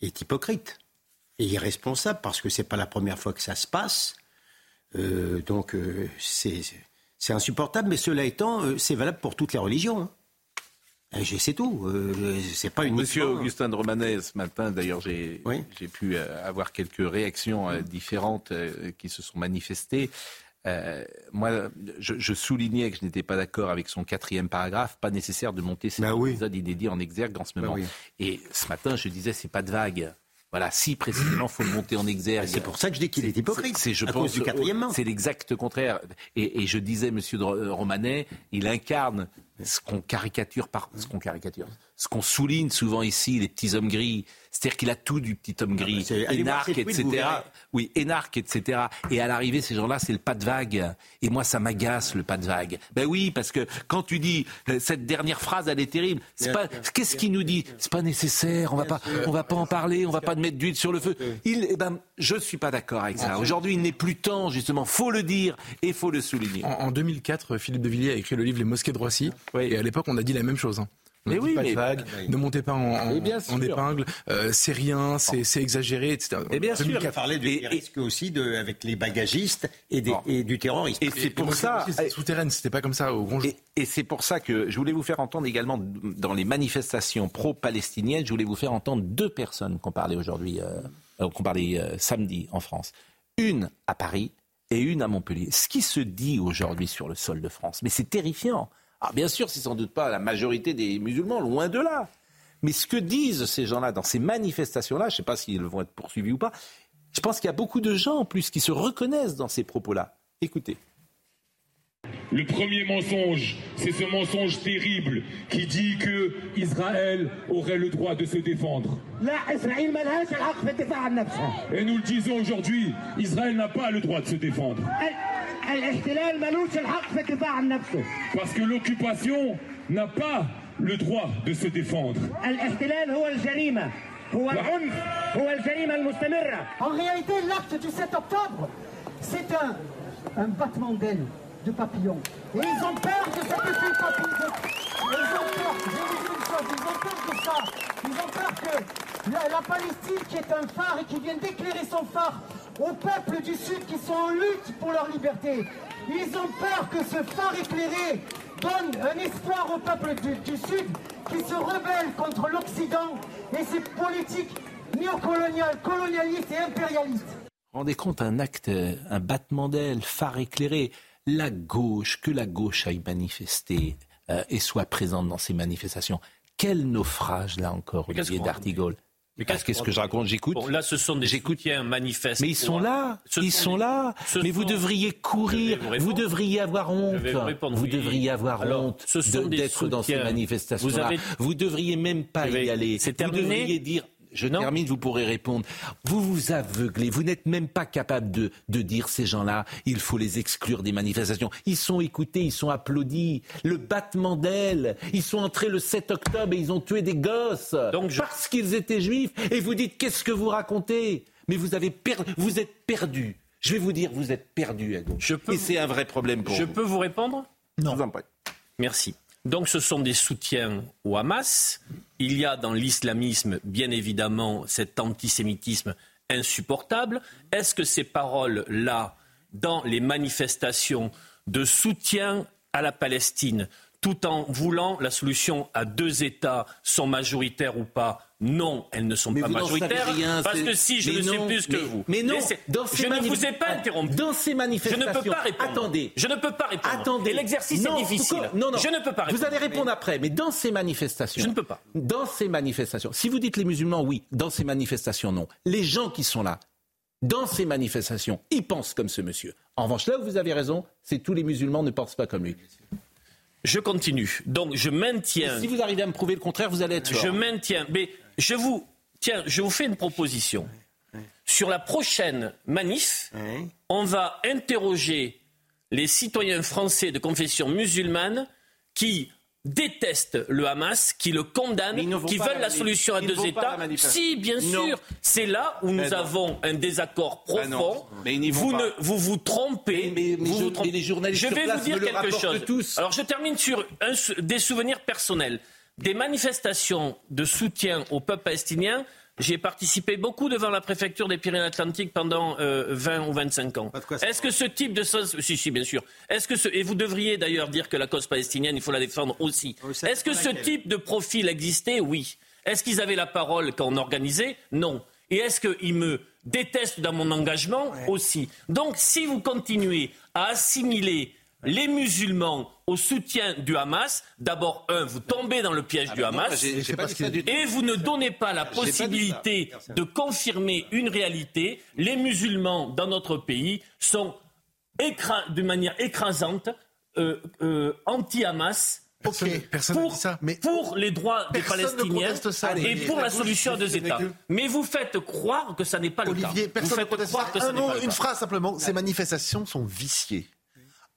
est, est hypocrite et irresponsable parce que c'est pas la première fois que ça se passe. Euh, donc euh, c'est insupportable, mais cela étant, euh, c'est valable pour toutes les religions. hein. C'est tout. C'est pas une Monsieur Augustin de Romanet, ce matin, d'ailleurs, j'ai pu avoir quelques réactions différentes qui se sont manifestées. Euh, moi, je, je soulignais que je n'étais pas d'accord avec son quatrième paragraphe. Pas nécessaire de monter cet épisode inédit en exergue en ce moment. oui. Et ce matin, je disais, c'est pas de vague. Voilà, si précisément faut le monter en exergue. C'est pour ça que je dis qu'il est hypocrite, C'est, je à pense, cause du quatrièmement. C'est l'exact contraire. Et, et je disais, Monsieur Romanet, il incarne ce qu'on caricature par, ce qu'on caricature, ce qu'on souligne souvent ici, les petits hommes gris. C'est-à-dire qu'il a tout du petit homme gris, bah, voir énarque, etc. Oui, énarque, etc. Et à l'arrivée, ces gens-là, c'est le pas de vague. Et moi, ça m'agace le pas de vague. Ben oui, parce que quand tu dis euh, cette dernière phrase, elle est terrible. C'est pas. Qu'est-ce qu'il nous dit? C'est pas nécessaire. On va pas. On va pas en parler. On va pas mettre d'huile sur le feu. Il. Eh ben, je suis pas d'accord avec ça. Aujourd'hui, il n'est plus temps. Justement, faut le dire et faut le souligner. En, en 2004, Philippe de Villiers a écrit le livre Les Mosquées de Roissy. Et à l'époque, on a dit la même chose. hein. Ne Mais oui, pas de mais- vagues, ne montez pas en, en- Mais bien en sûr. épingle, euh, c'est rien, c'est exagéré, etc. Et bien sûr, 2004. il a parlé du risque aussi de, avec les bagagistes et, des- et du terrorisme. Et c'est pour ça. souterraine, c'était pas comme ça au grand jour. Et, et c'est pour ça que je voulais vous faire entendre également dans les manifestations pro-palestiniennes, je voulais vous faire entendre deux personnes qu'on parlait aujourd'hui, euh, euh, qu'on parlait euh, samedi en France. Une à Paris et une à Montpellier. Ce qui se dit aujourd'hui sur le sol de France, mais c'est terrifiant. Alors bien sûr, c'est sans doute pas la majorité des musulmans, loin de là. Mais ce que disent ces gens-là dans ces manifestations-là, je ne sais pas s'ils vont être poursuivis ou pas, je pense qu'il y a beaucoup de gens en plus qui se reconnaissent dans ces propos-là. Écoutez. Le premier mensonge, c'est ce mensonge terrible qui dit que Israël aurait le droit de se défendre. Et nous le disons aujourd'hui, Israël n'a pas le droit de se défendre. Parce que l'occupation n'a pas le droit de se défendre. En réalité, l'acte du 7 octobre, c'est un, un battement d'aile de papillon. Et ils ont peur de cet effet papillon. Ils ont peur, je vous dis une chose, ils ont peur de ça. Ils ont peur que la, la Palestine, qui est un phare et qui vient d'éclairer son phare aux peuples du Sud qui sont en lutte pour leur liberté, ils ont peur que ce phare éclairé donne un espoir au peuple du, du Sud qui se rebelle contre l'Occident et ses politiques néocoloniales, colonialistes et impérialistes. rendez compte un acte, un battement d'aile, phare éclairé. La gauche, que la gauche aille manifester euh, et soit présente dans ces manifestations. Quel naufrage, là encore, Olivier d'Artigol? Mais qu'est-ce que je raconte J'écoute. Bon, là, ce sont des soutiens manifestes. Mais ils sont là, Ce ils sont là. ce Mais vous sont- devriez courir, vous vous devriez avoir honte. Vous répondre, Vous oui. devriez avoir Alors, honte d'être dans ces manifestations-là. Vous avez- Vous devriez même pas vais- y aller. vous terminé devriez dire. Je termine, vous pourrez répondre. Vous vous aveuglez, vous n'êtes même pas capable de, de dire ces gens-là, il faut les exclure des manifestations. Ils sont écoutés, ils sont applaudis. Le battement d'ailes, ils sont entrés le 7 octobre et ils ont tué des gosses parce qu'ils étaient juifs. Et vous dites, qu'est-ce que vous racontez? Mais vous, avez per- vous êtes perdu. Je vais vous dire, vous êtes perdu à gauche. et c'est un vrai problème pour Je vous. peux vous répondre? Non. vous en prie. Merci. Donc ce sont des soutiens au Hamas. Il y a dans l'islamisme, bien évidemment, cet antisémitisme insupportable. Est-ce que ces paroles-là, dans les manifestations de soutien à la Palestine, tout en voulant la solution à deux États, sont majoritaires ou pas non, elles ne sont Mais pas majoritaires. rien, parce que si je mais le sais plus que mais- vous. mais non, Laissez- dans ces je ne vous ai pas interrompu. Dans ces Je manifestations. ne peux pas répondre. Attendez. Je ne peux pas répondre. Attendez. Et l'exercice est difficile. Non, non. Je ne peux pas répondre. Vous allez répondre après, mais dans ces manifestations. Je ne peux pas. Dans ces manifestations. Si vous dites les musulmans, oui. Dans ces manifestations, non. Les gens qui sont là, dans ces manifestations, ils pensent comme ce monsieur. En revanche, là où vous avez raison, c'est tous les musulmans ne pensent pas comme lui. Je continue. Donc je maintiens. Et si vous arrivez à me prouver le contraire, vous allez être fort. Je maintiens. Mais je vous. Tiens, je vous fais une proposition. Sur la prochaine manif, on va interroger les citoyens français de confession musulmane qui détestent le Hamas, qui le condamnent, qui veulent la solution à Ils deux États. Si, bien Non. sûr. C'est là où nous avons un désaccord Ben profond. Mais ils vous, ne, vous vous trompez. mais vous je- vous trompez. mais les journalistes Je sur vais vous dire quelque chose. tous. Alors je termine sur un des souvenirs personnels. des manifestations de soutien au peuple palestinien, j'ai participé beaucoup devant la préfecture des Pyrénées-Atlantiques pendant euh, 20 ou 25 ans. Est-ce que ce type de choses... Si, si, bien sûr. Est-ce que ce... Et vous devriez d'ailleurs dire que la cause palestinienne, il faut la défendre aussi. Est-ce que ce type de profil existait? Oui. Est-ce qu'ils avaient la parole quand on organisait? Non. Et est-ce qu'ils me détestent dans mon engagement? Aussi. Donc, si vous continuez à assimiler les musulmans au soutien du Hamas, d'abord, un, vous tombez dans le piège Ah du non, Hamas, pas et vous ne donnez pas la pas possibilité de confirmer une réalité. Les musulmans dans notre pays sont écra- de manière écrasante euh, euh, anti-Hamas. personne pour, pour les droits des Palestiniens ça. et pour la solution à deux États. Mais vous faites croire que ça n'est pas le Olivier, cas. personne Vous ne faites croire ça. que ça Un pas le une cas. phrase simplement. Ces manifestations sont viciées.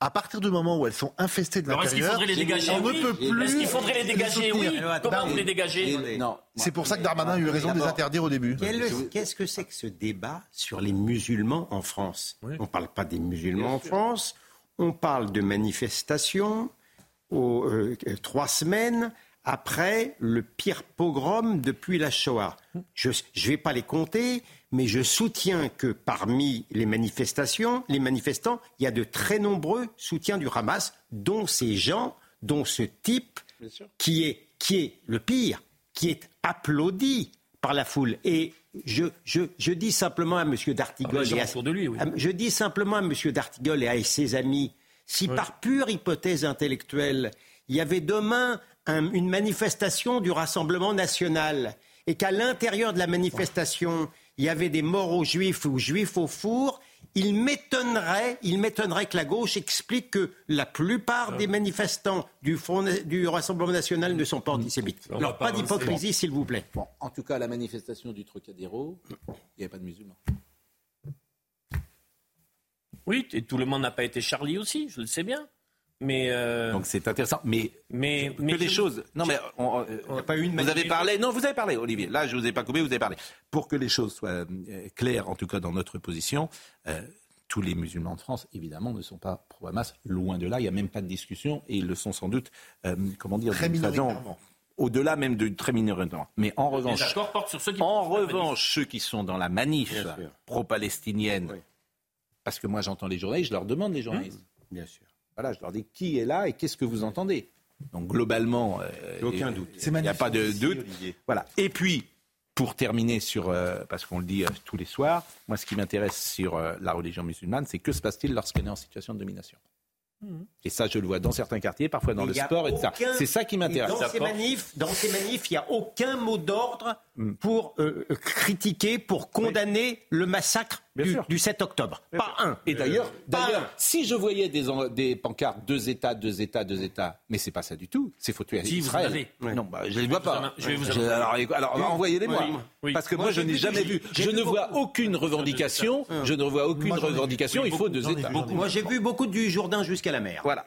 À partir du moment où elles sont infestées de l'intérieur, faudrait les dégager on ne peut plus. Est-ce qu'il faudrait les dégager Oui. Comment vous les dégagez Non. C'est pour ça que Darmanin a eu raison de les interdire au début. Qu'est-ce que c'est que ce débat sur les musulmans en France On ne parle pas des musulmans en France, on parle de manifestations aux, euh, trois semaines après le pire pogrom depuis la Shoah. Je ne vais pas les compter, mais je soutiens que parmi les manifestations, les manifestants, il y a de très nombreux soutiens du Hamas, dont ces gens, dont ce type qui est, qui est le pire, qui est applaudi par la foule. Et je, je, je dis simplement à M. Dartigol, les gens et à- autour de lui, oui. à- je dis simplement à M. Dartigol et à ses amis, si par pure hypothèse intellectuelle, il y avait demain un- une manifestation du Rassemblement national et qu'à l'intérieur de la manifestation, il y avait des morts aux juifs ou juifs au four, il m'étonnerait, il m'étonnerait que la gauche explique que la plupart des manifestants du, Front- du Rassemblement national ne sont pas antisémites. On Alors pas pas d'hypocrisie, s'il vous plaît. Bon, en tout cas, la manifestation du Trocadéro, il n'y avait pas de musulmans. Oui, et tout le monde n'a pas été Charlie aussi, je le sais bien. Mais euh, Donc c'est intéressant. Mais, mais, que mais les je- choses. Non, mais on- vous avez parlé. Non, vous avez parlé, Olivier. Là, je vous ai pas coupé. Vous avez parlé. Pour que les choses soient euh, claires, en tout cas dans notre position. euh, tous les musulmans de France, évidemment, ne sont pas pro-Hamas. Loin de là, il n'y a même pas de discussion. Et ils le sont sans doute, euh, comment dire, Très minoritairement. Au-delà même de très minoritairement. Mais en revanche, sur ceux qui en revanche, ceux qui sont dans la manif pro-palestinienne, parce que moi j'entends les journalistes, je leur demande les journalistes. Bien sûr. Voilà, je leur dis qui est là et qu'est-ce que vous entendez? Donc globalement, euh, Aucun il- doute. Il n'y a pas de doute. Voilà. Et puis, pour terminer sur, euh, parce qu'on le dit euh, tous les soirs, moi ce qui m'intéresse sur euh, la religion musulmane, c'est que se passe-t-il lorsqu'elle est en situation de domination? Et ça, je le vois dans certains quartiers, parfois dans Mais le sport, etc. aucun- C'est ça qui Et m'intéresse. Dans ces manifs, dans ces manifs, il n'y a aucun mot d'ordre pour euh, critiquer, pour condamner le massacre du, du 7 octobre. Pas un. Et d'ailleurs, Pas d'ailleurs, un. si je voyais des, en- des pancartes deux États, deux États, deux États, mais c'est pas ça du tout. C'est faut tuer Si, vous Israël. en avez. Non, bah, je les vois vous pas. je vais vous Je- alors, alors, Oui. envoyez-les-moi. Oui. Oui. Parce que Moi, moi, je n'ai jamais vu. Je ne vois aucune revendication. Je ne vois aucune revendication. Il faut deux États. Moi, j'ai vu beaucoup du Jourdain jusqu'à la mer. Voilà.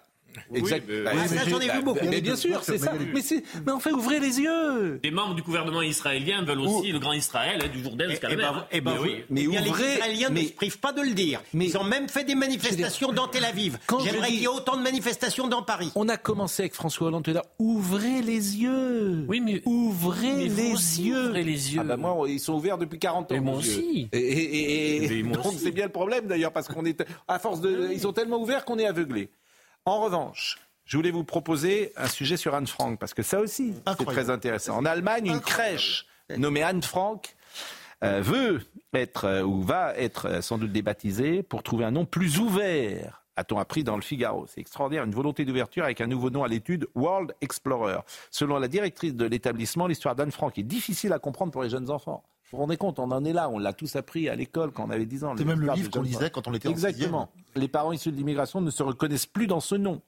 Exact. mais- Ah, ça, j'en ai vu beaucoup. Mais bien sûr, c'est ça. Mais, mais enfin, ouvrez les yeux. Des membres du gouvernement israélien veulent aussi le grand Israël, hein, du Jourdain jusqu'à Eh la ben, mer. eh ben, Mais vous- oui. mais eh bien, ouvrez- les Israéliens mais- ne se privent pas de le dire. Ils ont même fait des manifestations dans Tel Aviv. J'aimerais dis- qu'il y ait autant de manifestations dans Paris. On a commencé avec François Hollande tout à l'heure. Ouvrez les yeux. Oui, mais ouvrez mais les yeux. ouvrez les yeux. Ah bah moi, ils sont ouverts depuis 40 ans. Mais moi aussi. Et, et- et- et- Mais donc c'est bien le problème d'ailleurs parce qu'on est à force de, ils sont tellement ouverts qu'on est aveuglé. En revanche. Je voulais vous proposer un sujet sur Anne Frank, parce que ça aussi, c'est très intéressant. En Allemagne, une crèche nommée Anne Frank euh, veut être, euh, ou va être euh, sans doute débaptisée pour trouver un nom plus ouvert, a-t-on appris dans le Figaro. C'est extraordinaire, une volonté d'ouverture avec un nouveau nom à l'étude, World Explorer. Selon la directrice de l'établissement, l'histoire d'Anne Frank est difficile à comprendre pour les jeunes enfants. Vous vous rendez compte, on en est là, on l'a tous appris à l'école quand on avait 10 ans. C'est même le livre qu'on lisait quand on était en Exactement. Les parents issus de l'immigration ne se reconnaissent plus dans ce nom.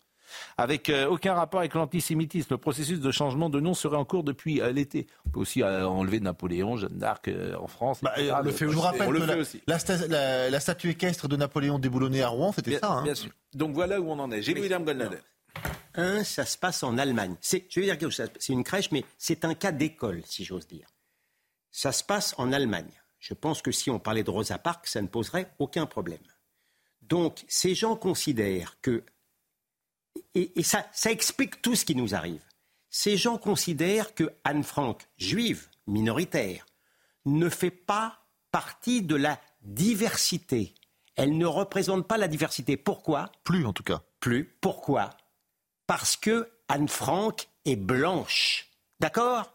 Avec euh, aucun rapport avec l'antisémitisme, le processus de changement de nom serait en cours depuis euh, l'été. On peut aussi euh, enlever Napoléon, Jeanne d'Arc euh, en France. Bah, je vous rappelle on que le la, fait aussi. la la- la statue équestre de Napoléon déboulonnée à Rouen, c'était ça. hein. bien sûr. Donc voilà où on en est. J'ai William Goldnader. Un, ça se passe en Allemagne. C'est, je vais dire quelque chose, c'est une crèche, mais c'est un cas d'école, si j'ose dire. Ça se passe en Allemagne. Je pense que si on parlait de Rosa Parks, ça ne poserait aucun problème. Donc, ces gens considèrent que, et, et ça, ça explique tout ce qui nous arrive. Ces gens considèrent que Anne Frank, juive, minoritaire, ne fait pas partie de la diversité. Elle ne représente pas la diversité. Pourquoi? Plus en tout cas. Plus. Pourquoi? Parce que Anne Frank est blanche. D'accord?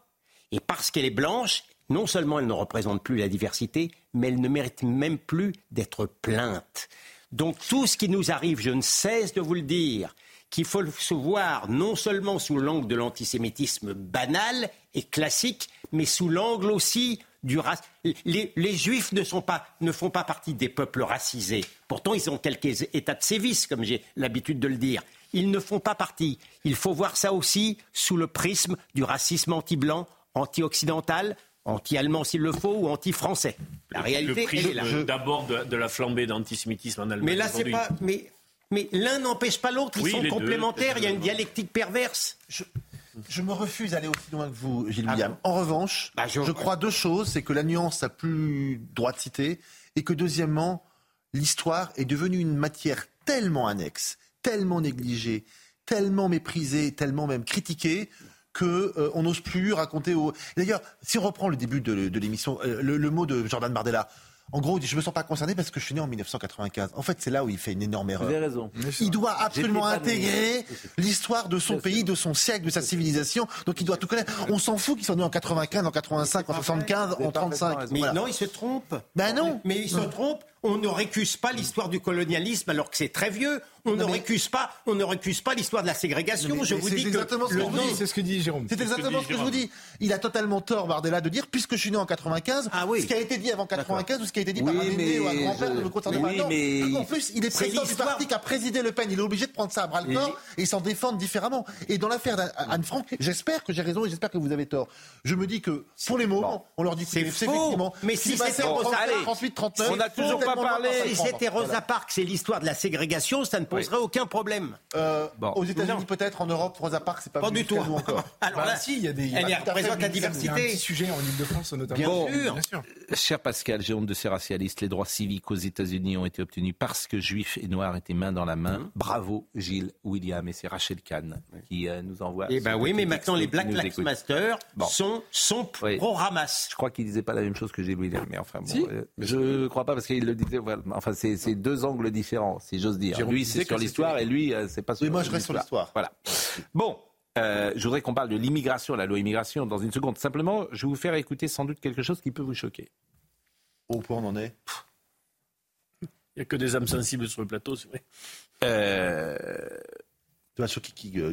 Et parce qu'elle est blanche, non seulement elle ne représente plus la diversité, mais elle ne mérite même plus d'être plainte. Donc tout ce qui nous arrive, je ne cesse de vous le dire, qu'il faut se voir non seulement sous l'angle de l'antisémitisme banal et classique, mais sous l'angle aussi du racisme. Les, les, juifs ne, sont pas, ne font pas partie des peuples racisés. Pourtant, ils ont quelques états de sévice, comme j'ai l'habitude de le dire. Ils ne font pas partie. Il faut voir ça aussi sous le prisme du racisme anti-blanc, anti-occidental, anti-allemand s'il le faut ou anti-français. La réalité, le prisme, elle est là. d'abord de, de la flambée d'antisémitisme en Allemagne. Mais là, c'est aujourd'hui. pas. Mais, mais l'un n'empêche pas l'autre. Ils Oui, sont deux, complémentaires. Il y a une dialectique perverse. Je me refuse à aller aussi loin que vous, Gilles Ah William. bon En revanche, Bah, je... crois deux choses. C'est que la nuance a plus droit de citer et que deuxièmement, l'histoire est devenue une matière tellement annexe, tellement négligée, tellement méprisée, tellement même critiquée que euh, on n'ose plus raconter au. D'ailleurs, si on reprend le début de, de l'émission, euh, le, le mot de Jordan Bardella. En gros, il dit, je me sens pas concerné parce que je suis né en 1995. En fait, c'est là où il fait une énorme erreur. Vous avez raison. Il doit absolument intégrer l'histoire de son pays, de son siècle, de sa civilisation. Donc il doit tout connaître. On s'en fout qu'il soit né en 95, en 85, en 75, en 35. Mais Voilà. non, il se trompe. Ben non. Mais il se trompe. On ne récuse pas l'histoire du colonialisme alors que c'est très vieux. On ne récuse pas. On ne récuse pas l'histoire de la ségrégation. Mais- je mais vous c'est dis que exactement ce que le je vous nom- dis. C'est ce que dit Jérôme. C'est exactement ce que je vous dis. Il a totalement tort, Bardella, de dire, puisque je suis né en 95, ce qui a été dit avant 95 ou ce qui a été dit par un aîné ou un grand-père je- ne me concerne pas. En plus, il est C'est président du parti qui a présidé Le Pen. Il est obligé de prendre ça à bras le corps et s'en défendre différemment. Et dans l'affaire d'Anne Frank, j'espère que j'ai raison et j'espère que vous avez tort. Je me dis que, pour les mots, on leur dit C'est effectivement. Mais si qui s'est c'était passé en Rosa 37, Parks, 38, 39, on n'a c'est toujours pas Si c'était Rosa Voilà. Parks, c'est l'histoire de la ségrégation, ça ne poserait aucun problème. Euh, Bon. Aux États-Unis, peut-être, en Europe, Rosa Parks, c'est pas, Pas du tout. nous encore. Alors Bah, là, si, il y a des. elle représente la un Il y a un diversité. petit sujet en Ile-de-France notamment. Bien Bon. sûr. Bien sûr. Cher Pascal, j'ai honte de ces racialistes. Les droits civiques aux États-Unis ont été obtenus parce que juifs et noirs étaient main dans la main. Mmh. Bravo, Gilles William. Et c'est Rachel Kahn qui euh, nous envoie. Eh ben oui, mais maintenant les Black Lives. Matter Bon. sont, sont Oui. pro-Hamas. Je crois qu'il disait pas la même chose que Gilles William, mais enfin bon, Si. euh, je ne crois pas parce qu'il le disait. Enfin, c'est deux angles différents, si j'ose dire. Jérôme lui, c'est sur l'histoire et lui, euh, c'est pas sur. Oui, moi, je reste sur l'histoire. Voilà. Bon. euh, je voudrais qu'on parle de l'immigration, la loi immigration, dans une seconde. Simplement, je vais vous faire écouter sans doute quelque chose qui peut vous choquer. Au point on en est? Il n'y a que des âmes sensibles sur le plateau, c'est vrai. Euh, Tu vas choquer qui euh,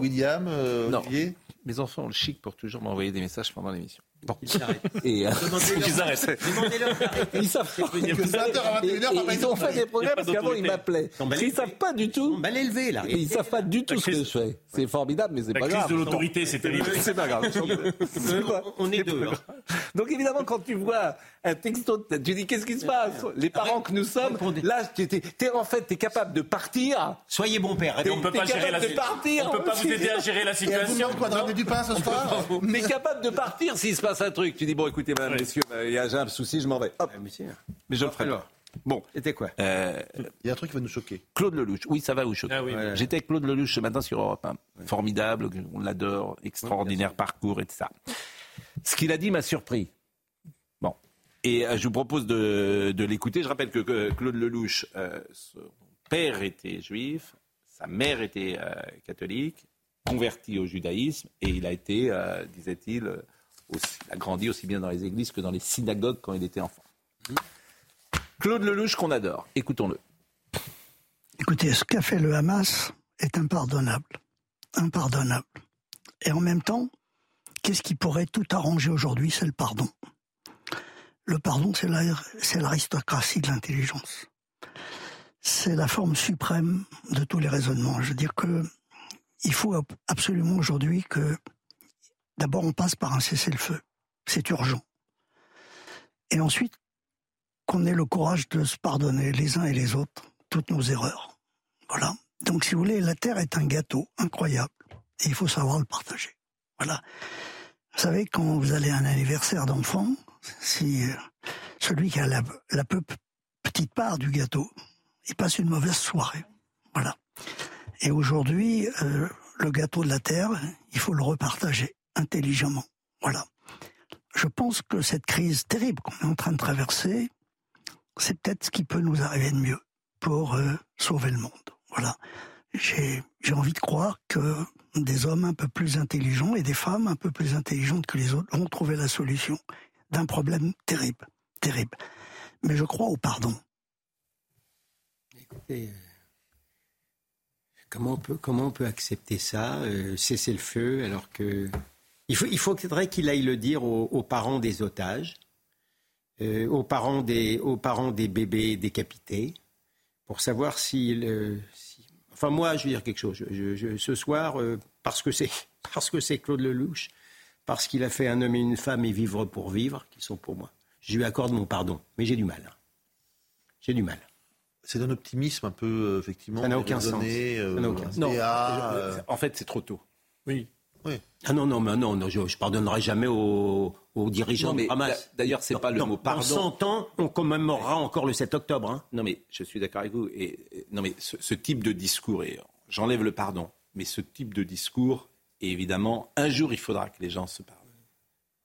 William, euh, Non. Olivier? Mes enfants ont le chic pour toujours m'envoyer des messages pendant l'émission. Bon. Ils s'arrêtent. Et, euh, Demandez-leur- ils arrêtent. Demandez-leur d'arrêter. Ils savent pas. Que 20h à 21h, Et- et papa, ils ont fait des progrès parce qu'avant ils m'appelaient. Ils savent pas du tout. Mal élevé, là. Ils savent pas du tout La ce que crise- je fais. C'est formidable, mais c'est La pas crise grave. de l'autorité, c'est terrible. C'est pas grave. Pas- On est deux. hein. Donc évidemment, quand tu vois un texto, tu dis qu'est-ce qui se passe? Les parents que nous sommes, là, tu es, t'es- en fait, t'es capable de partir. Soyez bon père. On peut pas gérer la partir. On peut pas vous aider à gérer la vous situation. ramener du pain ce soir Mais capable de partir s'il se passe un truc. Tu dis bon, écoutez, madame, messieurs, euh, il y a j'ai un souci, je m'en vais. Hop. Mais je le ferai pas. Bon, C'était quoi euh, Il y a un truc qui va nous choquer. Claude Lelouch. Oui, ça va vous choquer. Ah oui. J'étais avec Claude Lelouch ce matin sur Europe 1. Formidable, on l'adore, extraordinaire parcours et tout ça. Ce qu'il a dit m'a surpris. Bon. Et euh, je vous propose de, de l'écouter. Je rappelle que, que Claude Lelouch, euh, son père était juif, sa mère était euh, catholique, converti au judaïsme, et il a été, euh, disait-il, euh, aussi, a grandi aussi bien dans les églises que dans les synagogues quand il était enfant. Claude Lelouch qu'on adore. Écoutons-le. Écoutez, ce qu'a fait le Hamas est impardonnable. Impardonnable. Et en même temps, qu'est-ce qui pourrait tout arranger aujourd'hui C'est le pardon. Le pardon, c'est la- c'est l'aristocratie de l'intelligence. C'est la forme suprême de tous les raisonnements. Je veux dire que il faut ab- absolument aujourd'hui que d'abord on passe par un cessez-le-feu. C'est urgent. Et ensuite, qu'on ait le courage de se pardonner les uns et les autres toutes nos erreurs. Voilà. Donc, si vous voulez, la Terre est un gâteau incroyable et il faut savoir le partager. Voilà. Vous savez, quand vous allez à un anniversaire d'enfant, si euh, celui qui a la, peu petite part du gâteau, il passe une mauvaise soirée. Voilà. Et aujourd'hui, euh, le gâteau de la terre, il faut le repartager intelligemment. Voilà. Je pense que cette crise terrible qu'on est en train de traverser, c'est peut-être ce qui peut nous arriver de mieux pour euh, sauver le monde. Voilà. J'ai envie de croire que des hommes un peu plus intelligents et des femmes un peu plus intelligentes que les autres vont trouver la solution d'un problème terrible, terrible. Mais je crois au pardon. Écoutez, euh, comment on peut, comment on peut accepter ça, euh, cesser le feu, alors que il, faut, il faudrait qu'il aille le dire aux, parents des otages, euh, aux, parents des, aux parents des bébés décapités, pour savoir s'il, si, enfin moi, je veux dire quelque chose. ce soir, parce que c'est parce que c'est Claude Lelouch, parce qu'il a fait un homme et une femme et vivre pour vivre, qui sont pour moi. Je lui accorde mon pardon, mais j'ai du mal. J'ai du mal. C'est un optimisme un peu, euh, effectivement. Ça n'a aucun, sens. Euh, Ça n'a aucun sens. Non, euh, en fait, c'est trop tôt. Oui. Oui. Ah non, non, mais non, non je, ne pardonnerai jamais aux, dirigeants non, mais Hamas. D'ailleurs, c'est pas le mot pardon. Dans 100 ans, on commémorera encore le 7 octobre. Hein. Non, mais je suis d'accord avec vous. Et, non, mais ce, ce type de discours, et j'enlève le pardon, mais ce type de discours, et évidemment, un jour, il faudra que les gens se parlent.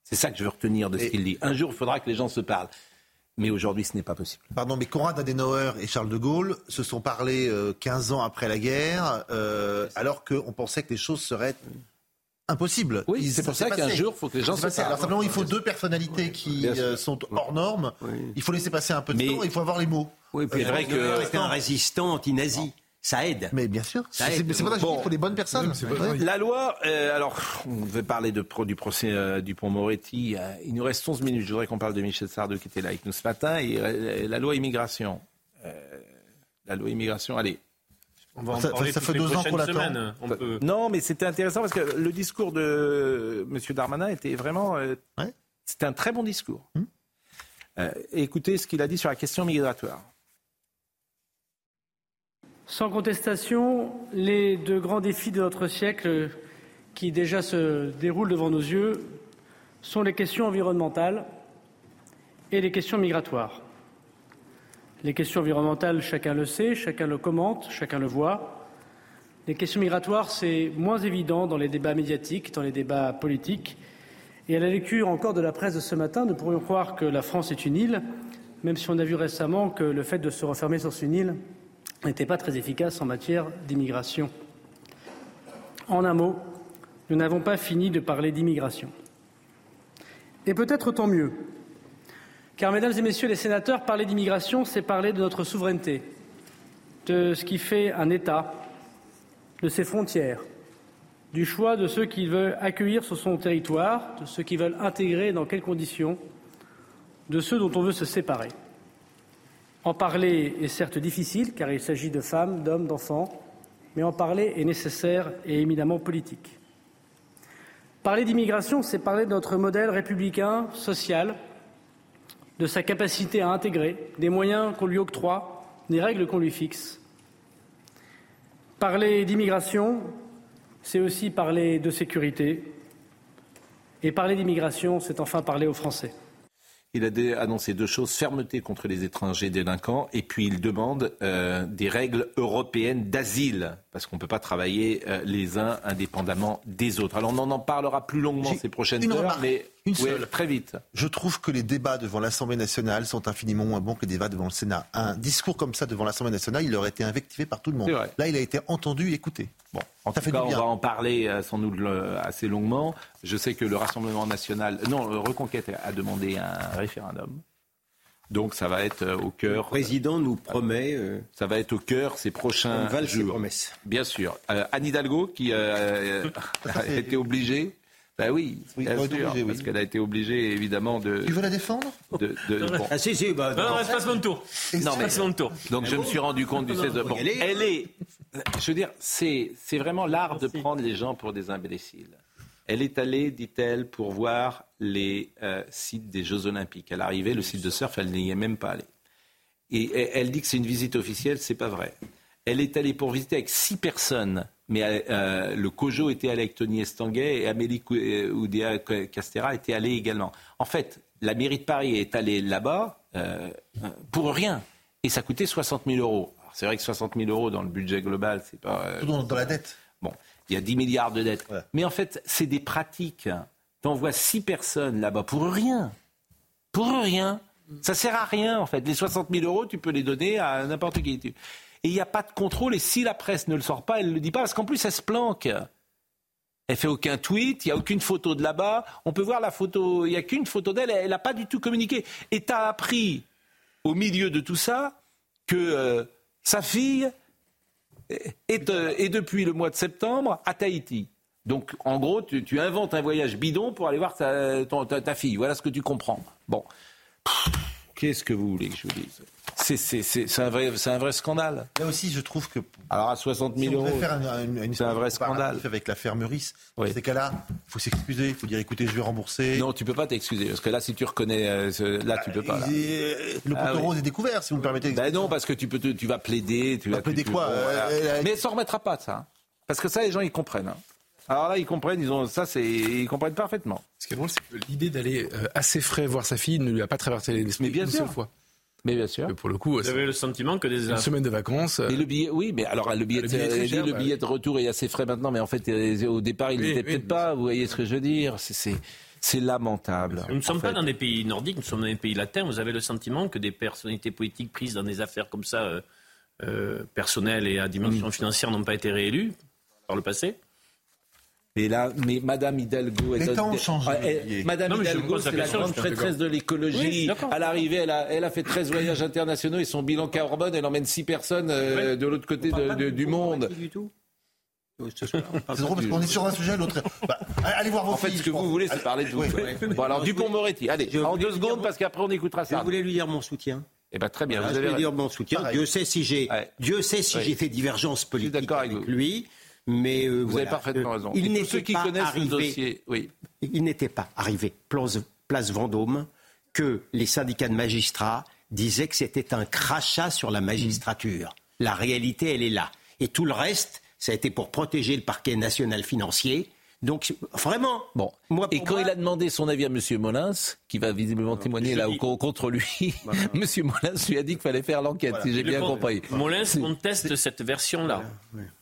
C'est ça que je veux retenir de ce qu'il dit. Un jour, il faudra que les gens se parlent. Mais aujourd'hui, ce n'est pas possible. Pardon, mais Konrad Adenauer et Charles de Gaulle se sont parlé euh, 15 ans après la guerre, euh, alors qu'on pensait que les choses seraient impossibles. Oui, c'est pour ça qu'un jour, il faut que les gens se parlent. Alors simplement, il faut deux personnalités qui euh, sont hors normes. Il faut laisser passer un peu de temps, il faut avoir les mots. Oui, puis c'est vrai que c'était un résistant anti-nazi ça aide. Mais bien sûr. C'est pour ça qu'il faut les bonnes personnes. La loi, euh, alors, on veut parler de, du procès euh, du pont Moretti. Euh, il nous reste 11 minutes. Je voudrais qu'on parle de Michel Sardou qui était là avec nous ce matin. Et la loi immigration. la loi immigration, allez. On va ça, ça fait deux ans qu'on l'attend. Non, mais c'était intéressant parce que le discours de M. Darmanin était vraiment. C'était un très bon discours. Hum. écoutez ce qu'il a dit sur la question migratoire. Sans contestation, les deux grands défis de notre siècle qui déjà se déroulent devant nos yeux sont les questions environnementales et les questions migratoires. Les questions environnementales, chacun le sait, chacun le commente, chacun le voit. Les questions migratoires, c'est moins évident dans les débats médiatiques, dans les débats politiques. Et à la lecture encore de la presse de ce matin, nous pourrions croire que la France est une île, même si on a vu récemment que le fait de se refermer sur une île n'était pas très efficace en matière d'immigration. En un mot, nous n'avons pas fini de parler d'immigration. Et peut-être tant mieux, car, mesdames et messieurs les sénateurs, parler d'immigration, c'est parler de notre souveraineté, de ce qui fait un État, de ses frontières, du choix de ceux qui veulent accueillir sur son territoire, de ceux qui veulent intégrer dans quelles conditions, de ceux dont on veut se séparer. En parler est certes difficile, car il s'agit de femmes, d'hommes, d'enfants, mais en parler est nécessaire et éminemment politique. Parler d'immigration, c'est parler de notre modèle républicain, social, de sa capacité à intégrer, des moyens qu'on lui octroie, des règles qu'on lui fixe. Parler d'immigration, c'est aussi parler de sécurité. Et parler d'immigration, c'est enfin parler aux Français. Il a annoncé deux choses fermeté contre les étrangers délinquants et puis il demande euh, des règles européennes d'asile parce qu'on ne peut pas travailler euh, les uns indépendamment des autres. Alors on en parlera plus longuement ces prochaines heures, mais une seule. très vite. Je trouve que les débats devant l'Assemblée nationale sont infiniment moins bons que les débats devant le Sénat. Un discours comme ça devant l'Assemblée nationale, il aurait été invectivé par tout le monde. Là, il a été entendu et écouté. Bon, en tout cas, on va en parler euh, sans doute assez longuement. Je sais que le Rassemblement national, non, Reconquête a demandé un référendum. Donc ça va être euh, au cœur. Le président nous promet. Euh, ça va être au cœur ces prochains jours. promesses. Bien sûr. Anne Hidalgo qui a été obligée ben oui, bien sûr, parce qu'elle a été obligée évidemment de. Tu veux la défendre de, de, bon. Ah si si, bah, non, non, passe mon tour. Non, mais, mon tour. Donc je me suis rendu compte du 16 bon, Elle est, je veux dire, c'est c'est vraiment l'art de prendre les gens pour des imbéciles. Elle est allée, dit-elle, pour voir les euh, sites des Jeux Olympiques. Elle arrivait, le site de surf, elle n'y est même pas allée. Et elle dit que c'est une visite officielle, c'est pas vrai. Elle est allée pour visiter avec six personnes mais euh, le COJO était allé avec Tony Estanguet et Amélie euh, Oudéa Castera était allée également. En fait, la mairie de Paris est allée là-bas euh, pour rien. Et ça coûtait 60 000 euros. C'est vrai que 60 000 euros dans le budget global, c'est pas. Tout dans, la dette. Bon. il y a 10 milliards de dettes. Mais en fait, c'est des pratiques. Tu envoies 6 personnes là-bas pour rien. Pour rien. Ça sert à rien, en fait. Les 60 000 euros, tu peux les donner à n'importe qui. Et il n'y a pas de contrôle. Et si la presse ne le sort pas, elle ne le dit pas. Parce qu'en plus, elle se planque. Elle fait aucun tweet, il n'y a aucune photo de là-bas. On peut voir la photo, il n'y a qu'une photo d'elle, elle n'a pas du tout communiqué. Et tu as appris, au milieu de tout ça, que euh, sa fille est, euh, est, depuis le mois de septembre à Tahiti. Donc, en gros, tu, inventes un voyage bidon pour aller voir ta- ta fille. Voilà ce que tu comprends. Bon. Qu'est-ce que vous voulez que je vous dise? C'est- c'est- C'est c'est un, vrai- c'est un vrai scandale. Là aussi, je trouve que. Alors, à 60 000 Si on euros, devait faire un- une, une c'est un vrai scandale. avec la fermerie, dans ces cas-là, il faut s'excuser, il faut dire écoutez, je vais rembourser. Non, tu peux pas t'excuser parce que là, si tu reconnais, euh, ce- là, tu peux pas. là. Et, euh, le Ah poteau oui. rose est découvert, si vous me permettez. Ben non, parce que tu peux, tu vas plaider, tu vas plaider tu- quoi Euh, voilà. euh, Mais ça ne remettra pas ça, parce que ça, les gens ils comprennent. hein. Alors là, ils comprennent, ils ont ça, c'est, ils comprennent parfaitement. Ce qui est drôle, c'est que l'idée d'aller euh, assez frais voir sa fille ne lui a pas traversé l'esprit Mais bien une sûr. seule fois. Mais bien sûr. Et pour le coup, Vous avez le sentiment que des une semaine de vacances. euh, Et le billet, oui, mais alors le billet, Le billet est très cher, le bah billet de retour est assez frais maintenant, mais en fait, euh, au départ, il n'était oui, peut-être pas. Vous voyez ce que je veux dire C'est, lamentable. Nous ne sommes en pas dans des pays nordiques, nous sommes dans des pays latins. Vous avez le sentiment que des personnalités politiques prises dans des affaires comme ça, euh, euh, personnelles et à dimension financière, n'ont pas été réélues par le passé? Et là, mais Madame Hidalgo, Les est temps ont changé, Ah, Olivier. Madame Non, je Hidalgo, c'est la grande je prêtresse de Oui, je l'écologie. d'accord. à l'arrivée, elle a, elle a fait 13 voyages internationaux et son bilan carbone, elle emmène 6 personnes euh, de l'autre côté de- de- du monde. Du tout. C'est drôle parce qu'on est sur un sujet, l'autre. Bah, allez voir vos En fait, filles, ce que je vous voulez, c'est parler de vous. Oui. Bon, alors, Dupont-Moretti, allez, Je en voulais deux secondes, mon- parce qu'après, on écoutera Je ça. voulais lui dire mon soutien. Eh ben, très bien, Voilà, vous je avez vais dire mon soutien. Pareil. Dieu sait si j'ai, Ouais. Dieu sait si Ouais. j'ai fait divergence politique avec lui, mais euh, Vous voilà. avez parfaitement raison. Il n'était ceux qui pas connaissent arrivé, le dossier, oui. il n'était pas arrivé place, place Vendôme que les syndicats de magistrats disaient que c'était un crachat sur la magistrature. La réalité, elle est là. Et tout le reste, ça a été pour protéger le parquet national financier. Donc, vraiment, Bon. Moi, Et quand moi- il a demandé son avis à M. Molins, qui va visiblement témoigner là dis- contre lui, M. Molins lui a dit qu'il fallait faire l'enquête, si j'ai bien compris. Molins conteste cette version-là.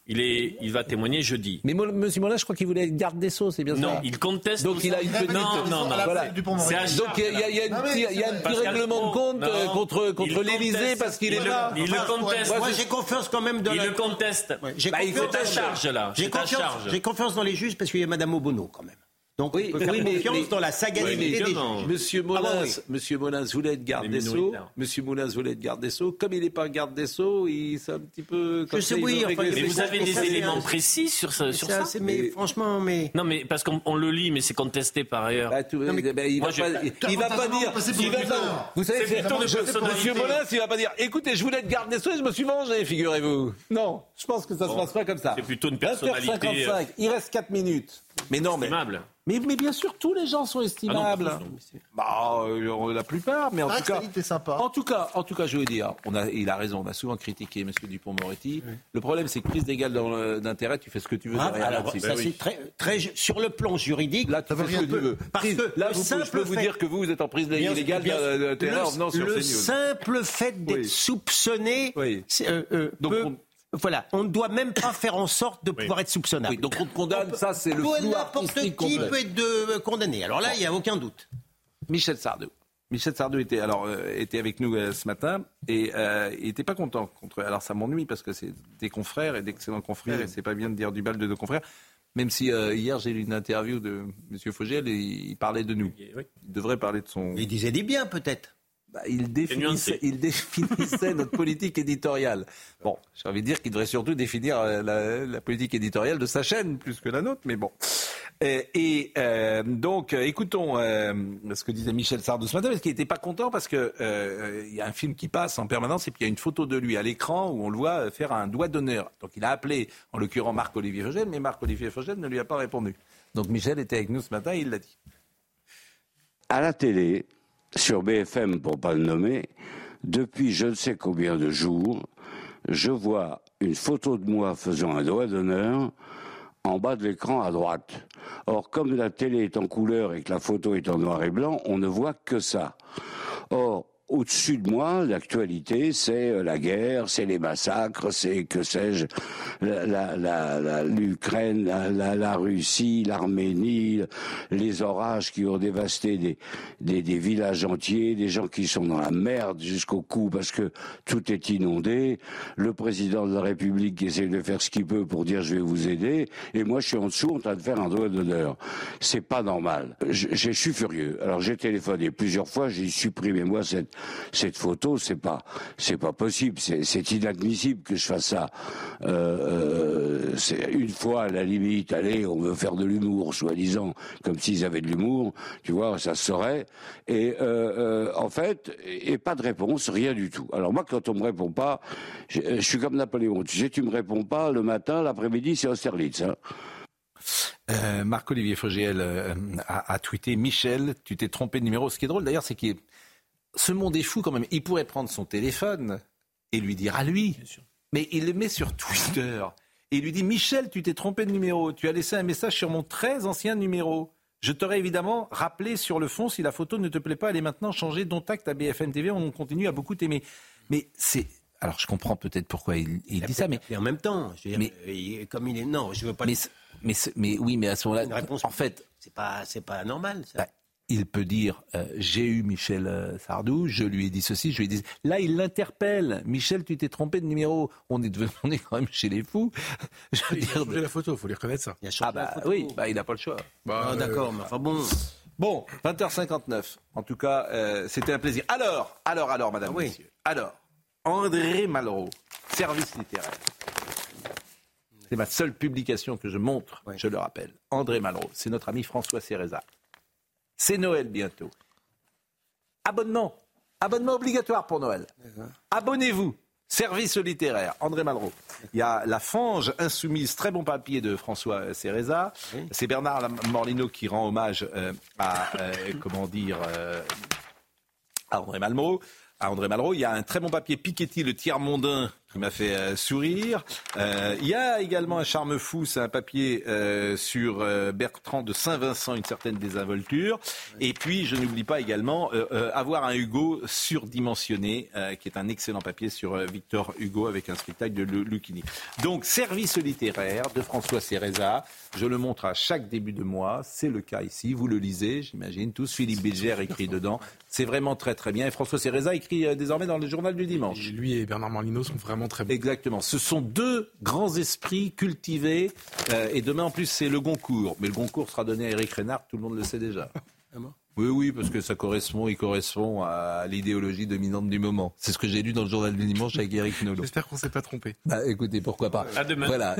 Il, est, il va témoigner jeudi. Mais M. Molins, je crois qu'il voulait être garde des Sceaux, c'est bien Non, ça il conteste. Donc il a une petite... Non, non, non. Voilà. Donc il y a, y a- a une Non, mais petite- il y a un petit règlement de compte euh, non. contre, Il contre l'Élysée parce qu'il Il est le- là. il le conteste. Moi, j'ai confiance quand même dans Il la... le conteste. J'ai Bah, il confiance-. C'est à charge, là. J'ai confiance, charge. j'ai confiance dans les juges parce qu'il y a Madame Obono quand même. Donc Oui, on peut faire oui, mais- confiance mais- dans la Oui, sagacité mais des. Monsieur Molins, Ah bon, oui. Monsieur Molins voulait être garde des Sceaux. Monsieur Molins voulait être garde des Sceaux. Comme il n'est pas garde des Sceaux, il c'est un petit peu. comme sais, ça, oui, enfin, mais vous avez des ça, éléments précis sur, ce- sur ça assez- mais franchement, mais Non, mais parce qu'on on le lit, mais c'est contesté par ailleurs. Tout- Non, mais- il va pas, il, il va pas dire. vous savez, je-. Monsieur Molins, il va pas dire. Écoutez, je voulais être garde des Sceaux et je me suis vengé, figurez-vous. Non, je pense que ça se passe pas comme ça. c'est plutôt une personnalité, 20h55, il reste 4 minutes. Mais non, mais. Estimable. Mais, mais bien sûr, tous les gens sont estimables. Ah non, bah, euh, la plupart, mais en Ah, tout cas. Sympa. En tout cas, en tout cas, je veux dire, on a, il a raison. On a souvent critiqué M. Dupont-Moretti. Le problème, c'est que prise d'égal dans le- d'intérêt, tu fais ce que tu veux. Ah, derrière alors, ça, c'est très, très, sur le plan juridique, Là, tu fais ce que tu veux. parce que là, le vous, je simple peux vous fait- dire que vous, vous êtes en prise bien- d'intérêt le, en venant sur le simple fait d'être Oui. soupçonné, Oui. euh, euh, Donc, peut- on- voilà, on ne doit même pas faire en sorte de pouvoir être soupçonnable. Oui, donc on te condamne, ça c'est le flou N'importe qui complet. peut être de- euh, condamné. Alors là, il n'y a aucun doute. Michel Sardou. Michel Sardou était, alors, euh, était avec nous euh, ce matin et euh, il n'était pas content. Contre, alors ça m'ennuie parce que c'est des confrères et d'excellents confrères et c'est pas bien de dire du mal de nos confrères. Même si euh, hier j'ai lu une interview de M. Fogel et il parlait de nous. Oui. Il devrait parler de son. Il disait des biens, peut-être. Bah, il, définissait, nuancé. il définissait notre politique éditoriale. Bon, j'ai envie de dire qu'il devrait surtout définir euh, la, la politique éditoriale de sa chaîne plus que la nôtre, mais bon. Et, et, euh, donc, euh, écoutons euh, ce que disait Michel Sardou ce matin, parce qu'il n'était pas content parce que euh, il y a un film qui passe en permanence et puis il y a une photo de lui à l'écran où on le voit faire un doigt d'honneur. Donc il a appelé, en l'occurrence, Marc-Olivier Fogel, mais Marc-Olivier Fogel ne lui a pas répondu. Donc Michel était avec nous ce matin et il l'a dit. à la télé, sur BFM pour pas le nommer, depuis je ne sais combien de jours, je vois une photo de moi faisant un doigt d'honneur en bas de l'écran à droite. Or, comme la télé est en couleur et que la photo est en noir et blanc, on ne voit que ça. Or, au-dessus de moi, l'actualité, c'est euh, la guerre, c'est les massacres, c'est que sais-je, l'Ukraine, la, la, la, Russie, l'Arménie, les orages qui ont dévasté des, des, des, villages entiers, des gens qui sont dans la merde jusqu'au cou parce que tout est inondé, le président de la République qui essaie de faire ce qu'il peut pour dire je vais vous aider, et moi je suis en dessous en train de faire un doigt d'honneur. C'est pas normal. Je, je suis furieux. Alors j'ai téléphoné plusieurs fois, j'ai supprimé moi cette cette photo, c'est pas, c'est pas possible, c'est inadmissible que je fasse ça. Euh, euh, c'est une fois à la limite, allez, on veut faire de l'humour, soi-disant, comme s'ils avaient de l'humour, tu vois, ça se saurait. Et euh, en fait, et pas de réponse, rien du tout. Alors moi, quand on me répond pas, je, suis comme Napoléon. Tu sais, tu me réponds pas le matin, l'après-midi, c'est Austerlitz. Hein. Marc-Olivier Fogiel a, a, tweeté Michel, tu t'es trompé de numéro. Ce qui est drôle d'ailleurs, c'est qu'il ce monde est fou quand même. Il pourrait prendre son téléphone et lui dire à lui. Mais il le met sur Twitter. Et il lui dit Michel, tu t'es trompé de numéro. Tu as laissé un message sur mon très ancien numéro. Je t'aurais évidemment rappelé sur le fond si la photo ne te plaît pas. Elle est maintenant changée. Dont acte à BFM TV. On continue à beaucoup t'aimer. Mais c'est. Alors je comprends peut-être pourquoi il, dit ça, mais. en même temps, je veux dire, mais, comme il est. Non, je veux pas. Mais, mais, mais oui, mais à ce moment-là. En fait. C'est pas, c'est pas normal, ça. Bah, il peut dire euh, j'ai eu Michel euh, Sardou, je lui ai dit ceci, je lui ai dit là il l'interpelle. Michel, tu t'es trompé de numéro. On est devenu, on est quand même chez les fous. Je veux il dire, a la photo, faut lui reconnaître ça. Il a ah bah oui, bah il n'a pas le choix. Bah, ah, D'accord, mais enfin bon. Bon, 20h59. En tout cas, euh, c'était un plaisir. Alors, alors, alors, Madame, oui. Messieurs. Alors, André Malraux, service littéraire. C'est ma seule publication que je montre, je le rappelle. André Malraux, c'est notre ami François Céréza. C'est Noël bientôt. Abonnement. Abonnement obligatoire pour Noël. Abonnez-vous. Service littéraire, André Malraux. Il y a La Fange Insoumise, très bon papier de François Céréza. C'est Bernard Morlino qui rend hommage euh, à, euh, comment dire, euh, à André Malraux. À André Malraux, il y a un très bon papier Piketty, le tiers mondain qui m'a fait euh, sourire. Euh, il y a également un charme fou, c'est un papier euh, sur Bertrand de Saint-Vincent, une certaine désinvolture. Et puis, je n'oublie pas également avoir un Hugo surdimensionné, qui est un excellent papier sur Victor Hugo avec un spectacle de Lucchini. Donc, service littéraire de François Céréza. Je le montre à chaque début de mois. C'est le cas ici. Vous le lisez, j'imagine. Tous Philippe Bilger écrit dedans. C'est vraiment très très bien. Et François Céréza écrit désormais dans le journal du dimanche. lui et Bernard Marlino sont vraiment très Exactement. Ce sont deux grands esprits cultivés. Euh, et demain, en plus, c'est le Goncourt. Mais le Goncourt sera donné à Eric Renard, tout le monde le sait déjà. Oui, oui, parce que ça correspond, il correspond à l'idéologie dominante du moment. C'est ce que j'ai lu dans le journal du dimanche avec Eric Nolot. J'espère qu'on ne s'est pas trompé. Bah, écoutez, pourquoi pas. À demain. Voilà.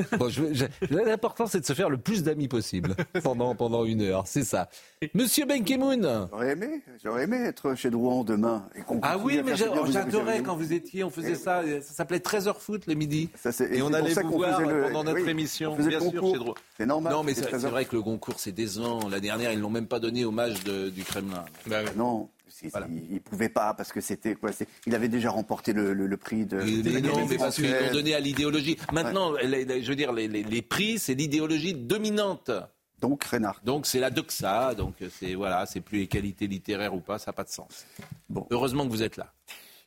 L'important, c'est de se faire le plus d'amis possible pendant, pendant une heure. C'est ça. Monsieur Benkemoun. J'aurais aimé, j'aurais aimé être chez Drouan demain. Et ah oui, mais j'adorais quand vous étiez, on faisait ça. Ça s'appelait 13h foot le midi. et, on allait vous voir pendant notre émission, bien sûr, chez Drouan. C'est normal. Non, mais c'est vrai que le Goncourt, c'est décevant. La dernière, ils l'ont même pas donné hommage du Kremlin. Bah non. Il ne pouvait pas parce que c'était quoi Il avait déjà remporté le, prix de. Mais, non, mais parce qu'ils l'ont donné à l'idéologie. Maintenant, je veux dire, les, prix, c'est l'idéologie dominante. Donc Renard. Donc c'est la doxa. Donc c'est voilà, c'est plus les qualités littéraires ou pas, ça n'a pas de sens. Bon. Heureusement que vous êtes là.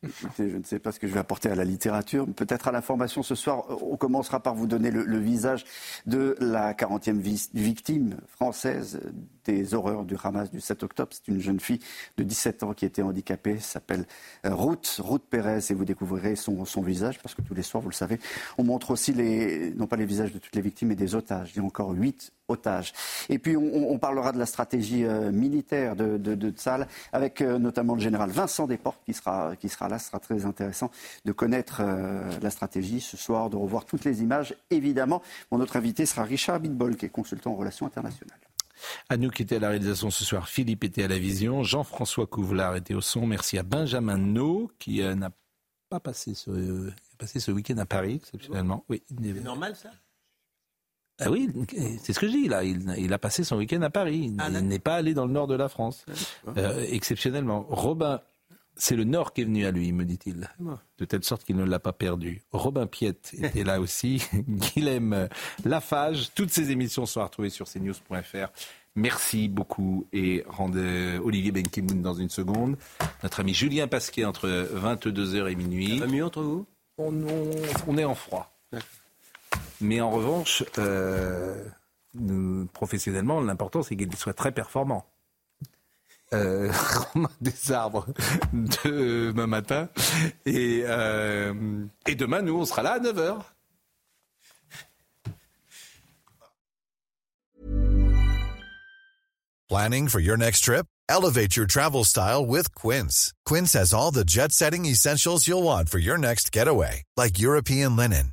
Écoutez, je ne sais pas ce que je vais apporter à la littérature. Peut-être à l'information ce soir, on commencera par vous donner le, visage de la 40e victime française des horreurs du Hamas du 7 octobre. C'est une jeune fille de 17 ans qui était handicapée, s'appelle euh, Ruth, Ruth Pérez, et vous découvrirez son, visage, parce que tous les soirs, vous le savez, on montre aussi les, non pas les visages de toutes les victimes, mais des otages. Il y a encore huit otages. Et puis, on, parlera de la stratégie euh, militaire de, de, avec euh, notamment le général Vincent Desportes qui sera, qui sera là. Ce sera très intéressant de connaître la stratégie ce soir, de revoir toutes les images, évidemment. Mon autre invité sera Richard Bitbol, qui est consultant en relations internationales. À nous qui était à la réalisation ce soir, Philippe était à la vision, Jean-François Couvelard était au son. Merci à Benjamin No qui euh, n'a pas passé ce, euh, passé ce week-end à Paris exceptionnellement. Oui, c'est normal ça? Ah oui, c'est ce que je dis là. Il, a passé son week-end à Paris. Il ah, n'est pas allé dans le nord de la France, euh, exceptionnellement. Robin c'est le Nord qui est venu à lui, me dit-il. De telle sorte qu'il ne l'a pas perdu. Robin Piette était là aussi. Guilhem Lafage. Toutes ces émissions sont retrouvées sur cnews.fr. Merci beaucoup et rendez Olivier Benkemoun dans une seconde. Notre ami Julien Pasquet entre 22h et minuit. Ça va mieux entre vous? On, on, on, est en froid. Mais en revanche, euh, nous, professionnellement, l'important c'est qu'il soit très performant. Euh, des arbres demain matin et, euh, et demain, nous, on là à 9h. Planning for your next trip? Elevate your travel style with Quince. Quince has all the jet setting essentials you'll want for your next getaway, like European linen,